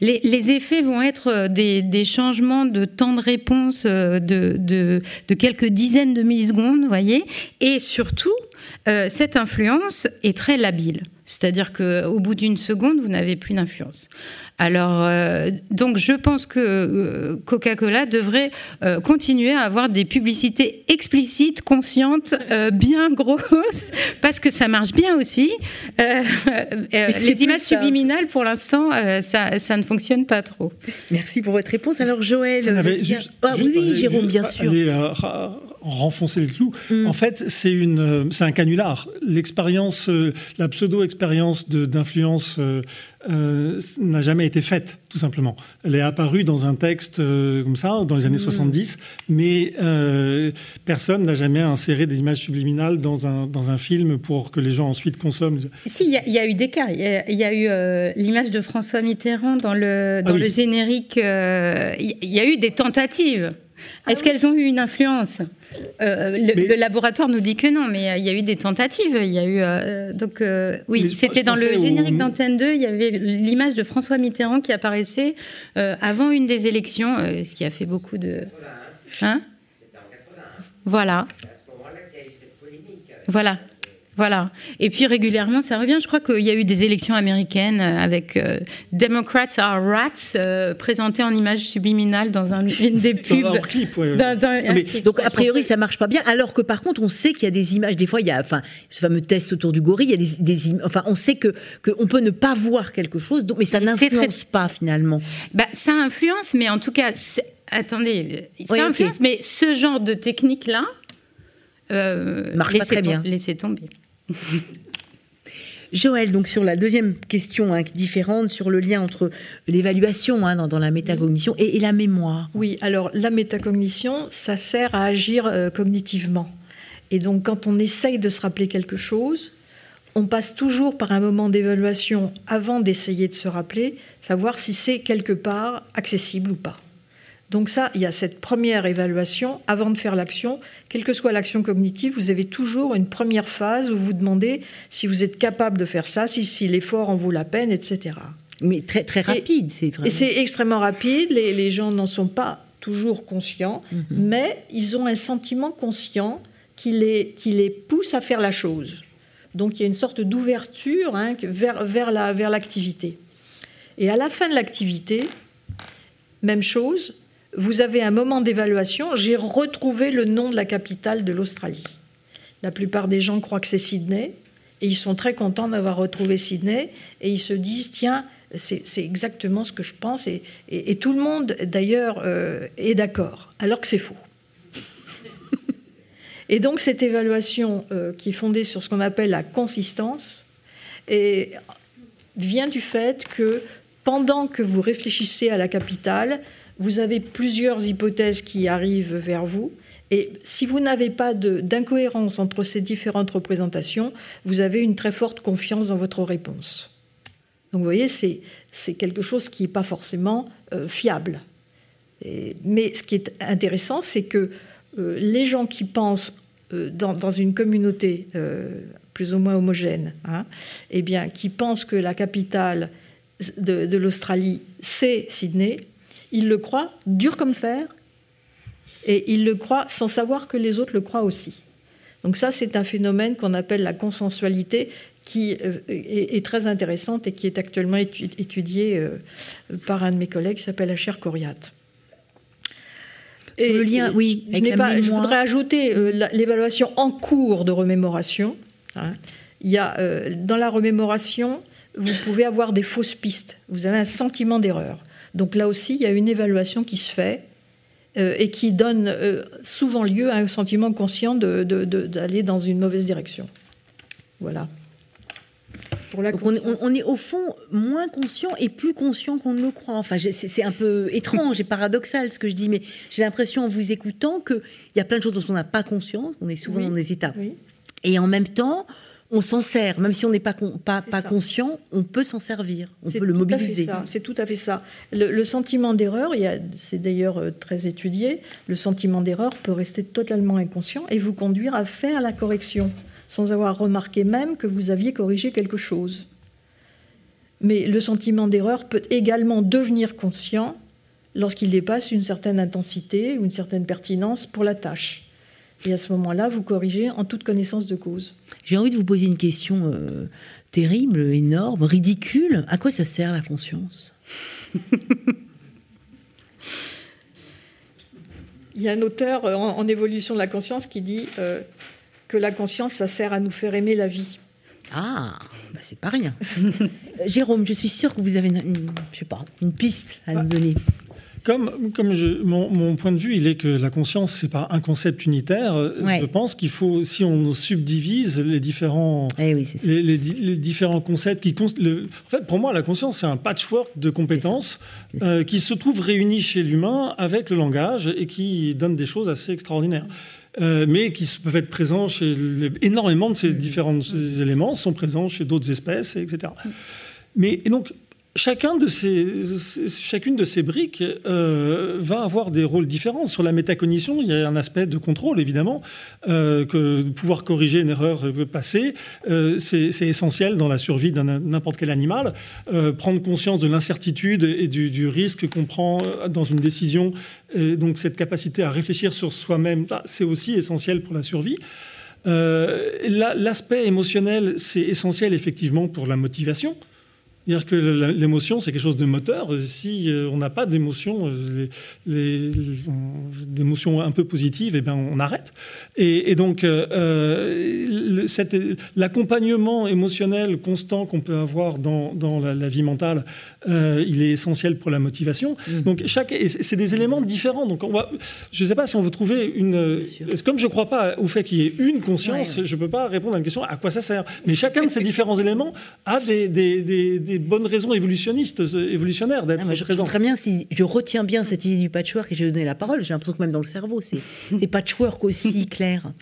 Les, les effets vont être des, des, changements de temps de réponse de, de, quelques dizaines de millisecondes, vous voyez, et surtout, euh, cette influence est très labile. C'est-à-dire qu'au bout d'une seconde, vous n'avez plus d'influence. Alors, euh, donc, je pense que euh, Coca-Cola devrait euh, continuer à avoir des publicités explicites, conscientes, bien grosses, parce que ça marche bien aussi. les images subliminales, pour l'instant, ça, ça, ne fonctionne pas trop. Merci pour votre réponse. Alors, Joël. ah, oui, Jérôme, bien sûr renfoncer le clou. Mm. En fait, c'est une, c'est un canular. L'expérience, euh, la pseudo-expérience d'influence euh, euh, n'a jamais été faite, tout simplement. Elle est apparue dans un texte comme ça, dans les années 70, mm. mais personne n'a jamais inséré des images subliminales dans un, dans un film pour que les gens ensuite consomment. Si, il y, a eu des cas. Il y, a eu l'image de François Mitterrand dans le, dans ah le générique. Il y a eu des tentatives. Est-ce qu'elles ont eu une influence? Euh, le, laboratoire nous dit que non, mais euh, il y a eu des tentatives. Il y a eu euh, donc oui, c'était dans le générique d'Antenne 2. Il y avait l'image de François Mitterrand qui apparaissait avant une des élections, ce qui a fait beaucoup de. Hein? Voilà. Voilà. Voilà. Et puis régulièrement, ça revient. Je crois qu'il y a eu des élections américaines avec euh, Democrats are rats euh, présentées en images subliminales dans un, une des pubs. Dans clip, donc a priori, ça marche pas bien. Alors que par contre, on sait qu'il y a des images. Des fois, il y a, enfin, ce fameux test autour du gorille. Il y a des, des enfin, on sait que qu'on peut ne pas voir quelque chose, donc, mais ça n'influence pas finalement. Bah, ça influence, mais en tout cas, attendez, ça influence, mais ce genre de technique là. Euh, marche pas très bien. Laissez tomber. Joël, donc sur la deuxième question hein, différente, sur le lien entre l'évaluation hein, dans, la métacognition et, la mémoire. Oui, alors la métacognition, ça sert à agir euh, cognitivement. Et donc quand on essaye de se rappeler quelque chose, on passe toujours par un moment d'évaluation avant d'essayer de se rappeler, savoir si c'est quelque part accessible ou pas. Donc ça, il y a cette première évaluation avant de faire l'action. Quelle que soit l'action cognitive, vous avez toujours une première phase où vous demandez si vous êtes capable de faire ça, si, l'effort en vaut la peine, etc. Mais très, très rapide, c'est vrai. Et c'est extrêmement rapide, les, gens n'en sont pas toujours conscients, mhm. mais ils ont un sentiment conscient qui les, qui les pousse à faire la chose. Donc il y a une sorte d'ouverture hein, vers, vers l'activité. La, vers et à la fin de l'activité, même chose, vous avez un moment d'évaluation, j'ai retrouvé le nom de la capitale de l'Australie. La plupart des gens croient que c'est Sydney, et ils sont très contents d'avoir retrouvé Sydney, et ils se disent, tiens, C'est exactement ce que je pense, et, tout le monde, d'ailleurs, est d'accord, alors que c'est faux. Et donc cette évaluation qui est fondée sur ce qu'on appelle la consistance et vient du fait que pendant que vous réfléchissez à la capitale, vous avez plusieurs hypothèses qui arrivent vers vous. Et si vous n'avez pas d'incohérence entre ces différentes représentations, vous avez une très forte confiance dans votre réponse. Donc vous voyez, c'est quelque chose qui n'est pas forcément euh, fiable. mais ce qui est intéressant, c'est que euh, les gens qui pensent euh, dans, une communauté plus ou moins homogène, hein, eh bien, qui pensent que la capitale de, l'Australie, c'est Sydney, ils le croient dur comme fer, et ils le croient sans savoir que les autres le croient aussi. Donc ça, c'est un phénomène qu'on appelle la consensualité, qui euh, est, très intéressante et qui est actuellement étudiée euh, par un de mes collègues qui s'appelle Acher Coriat. Et, le lien, oui, je, voudrais ajouter euh, l'évaluation en cours de remémoration. Hein. Il y a, dans la remémoration, vous pouvez avoir des fausses pistes. Vous avez un sentiment d'erreur. Donc là aussi, il y a une évaluation qui se fait euh, et qui donne euh, souvent lieu à un sentiment conscient d'aller dans une mauvaise direction. Voilà. Pour la on, on, est au fond moins conscient et plus conscient qu'on ne le croit. Enfin, c'est un peu étrange et paradoxal ce que je dis, mais j'ai l'impression en vous écoutant qu'il y a plein de choses dont on n'a pas conscience, on est souvent dans des états. Et en même temps, on s'en sert, même si on n'est pas, pas, conscient, on peut s'en servir, on peut le mobiliser. C'est tout à fait ça. Le, sentiment d'erreur, c'est d'ailleurs euh, très étudié, le sentiment d'erreur peut rester totalement inconscient et vous conduire à faire la correction sans avoir remarqué même que vous aviez corrigé quelque chose. Mais le sentiment d'erreur peut également devenir conscient lorsqu'il dépasse une certaine intensité ou une certaine pertinence pour la tâche. Et à ce moment-là, vous corrigez en toute connaissance de cause. J'ai envie de vous poser une question euh, terrible, énorme, ridicule. À quoi ça sert la conscience? Il y a un auteur euh, en, évolution de la conscience qui dit euh, que la conscience, ça sert à nous faire aimer la vie. Ah, bah c'est pas rien. Jérôme, je suis sûre que vous avez une, je sais pas, une piste à nous donner. Comme, comme je, mon, point de vue, il est que la conscience, c'est pas un concept unitaire. Je pense qu'il faut, si on subdivise les différents, eh les, différents concepts qui, le, en fait, pour moi, la conscience, c'est un patchwork de compétences euh, qui se trouvent réunies chez l'humain avec le langage et qui donnent des choses assez extraordinaires. Euh, mais qui peuvent être présents chez énormément de ces différents éléments sont présents chez d'autres espèces, etc. Mais et donc Chacun de ces, chacune de ces briques euh, va avoir des rôles différents. Sur la métacognition, il y a un aspect de contrôle, évidemment, euh, que pouvoir corriger une erreur passée, euh, c'est essentiel dans la survie d'un n'importe quel animal. prendre conscience de l'incertitude et du, risque qu'on prend dans une décision, et donc cette capacité à réfléchir sur soi-même, bah, c'est aussi essentiel pour la survie. L'aspect émotionnel, c'est essentiel effectivement pour la motivation. C'est-à-dire que l'émotion, c'est quelque chose de moteur. Si euh, on n'a pas d'émotion, euh, d'émotions un peu positives, eh ben on arrête. Et, donc, euh, l'accompagnement émotionnel constant qu'on peut avoir dans, la, vie mentale, il est essentiel pour la motivation. Mmh. Donc, chaque, c'est des éléments différents. Donc, on va, je ne sais pas si on veut trouver une. Comme je ne crois pas au fait qu'il y ait une conscience, je ne peux pas répondre à une question à quoi ça sert? Mais chacun de ces différents éléments a des, des des bonnes raisons évolutionnistes, évolutionnaires d'être ah, présent. Très bien, si je retiens bien cette idée du patchwork et j'ai donné la parole, j'ai l'impression que même dans le cerveau, c'est patchwork aussi clair.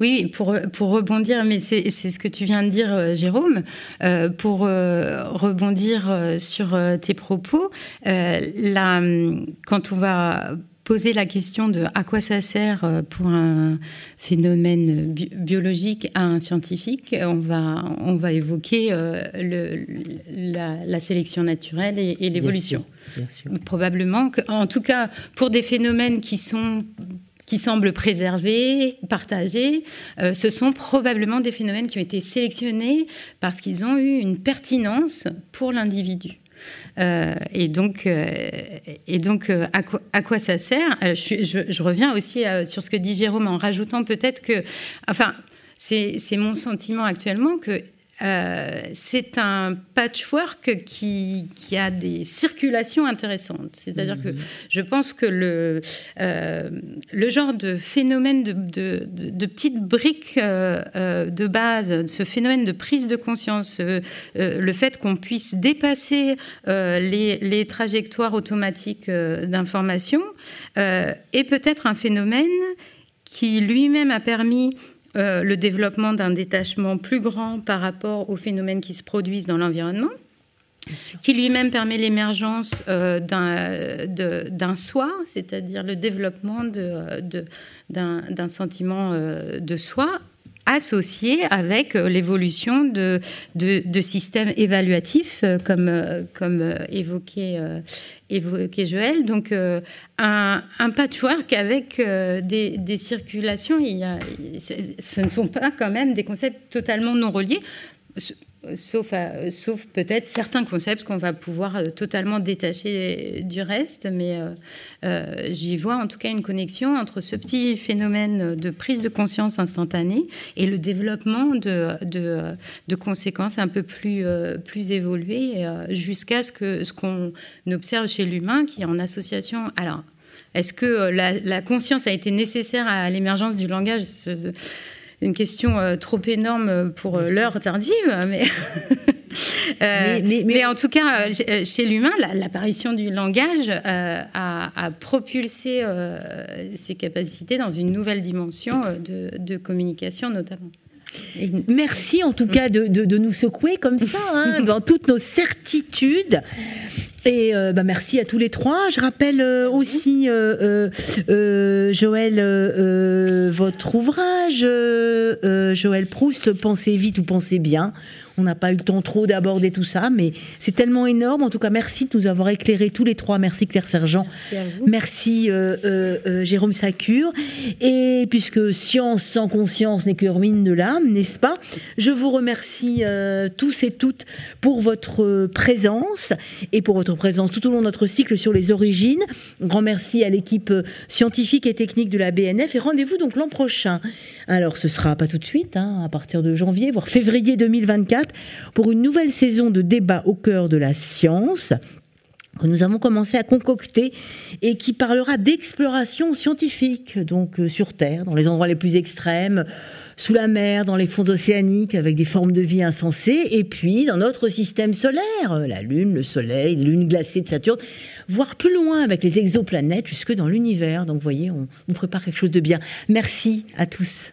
Oui, pour, pour rebondir, mais c'est ce que tu viens de dire, euh, Jérôme, euh, pour euh, rebondir sur tes propos, là, quand on va poser la question de à quoi ça sert euh, pour un phénomène biologique à un scientifique, on va, on va évoquer euh, le, la, sélection naturelle et, l'évolution. Probablement, que, en tout cas, pour des phénomènes qui sont qui semblent préservés, partagés, euh, ce sont probablement des phénomènes qui ont été sélectionnés parce qu'ils ont eu une pertinence pour l'individu. Euh, et donc, euh, et donc euh, à, quoi, ça sert? Je, reviens aussi sur ce que dit Jérôme en rajoutant peut-être que, enfin, c'est mon sentiment actuellement que euh, c'est un patchwork qui, qui, a des circulations intéressantes. C'est-à-dire que mhm. je pense que le, euh, le genre de phénomène de, de, de, petites briques euh, de base, ce phénomène de prise de conscience, le fait qu'on puisse dépasser les, les, trajectoires automatiques d'information, est peut-être un phénomène qui lui-même a permis euh, le développement d'un détachement plus grand par rapport aux phénomènes qui se produisent dans l'environnement, qui lui-même permet l'émergence euh, d'un soi, c'est-à-dire le développement d'un sentiment euh, de soi associé avec l'évolution de, de, systèmes évaluatifs, comme, comme évoqué, évoqué Joël. Donc, euh, un, patchwork avec euh, des, circulations, il y ce ne sont pas quand même des concepts totalement non reliés sauf, sauf peut-être certains concepts qu'on va pouvoir euh, totalement détacher du reste, mais j'y vois en tout cas une connexion entre ce petit phénomène de prise de conscience instantanée et le développement de, de, conséquences un peu plus, plus évoluées jusqu'à ce qu'on ce qu'on observe chez l'humain qui est en association. Alors, est-ce que la, conscience a été nécessaire à l'émergence du langage? Une question euh, trop énorme pour euh, l'heure tardive, mais, euh, mais, en tout cas, chez l'humain, l'apparition du langage a, propulsé ses capacités dans une nouvelle dimension de communication notamment. Merci en tout cas de, nous secouer comme ça, hein, dans toutes nos certitudes. Et euh, bah, merci à tous les trois. Je rappelle euh, aussi, euh, Joël, votre ouvrage, Joël Proust, Pensez vite ou pensez bien. On n'a pas eu le temps trop d'aborder tout ça, mais c'est tellement énorme. En tout cas, merci de nous avoir éclairés tous les trois. Merci Claire Sergent. Merci, euh, euh, euh, Jérôme Sacure. Et puisque science sans conscience n'est que ruine de l'âme, n'est-ce pas? Je vous remercie tous et toutes pour votre présence et pour votre présence tout au long de notre cycle sur les origines. grand merci à l'équipe scientifique et technique de la BNF et rendez-vous donc l'an prochain. Alors ce sera pas tout de suite, hein, à partir de janvier, voire février 2024 pour une nouvelle saison de débat au cœur de la science que nous avons commencé à concocter et qui parlera d'exploration scientifique, donc euh, sur Terre, dans les endroits les plus extrêmes, sous la mer, dans les fonds océaniques, avec des formes de vie insensées, et puis dans notre système solaire, la Lune, le Soleil, Lune glacée de Saturne, voire plus loin avec les exoplanètes, jusque dans l'univers. Donc vous voyez, on nous prépare quelque chose de bien. Merci à tous.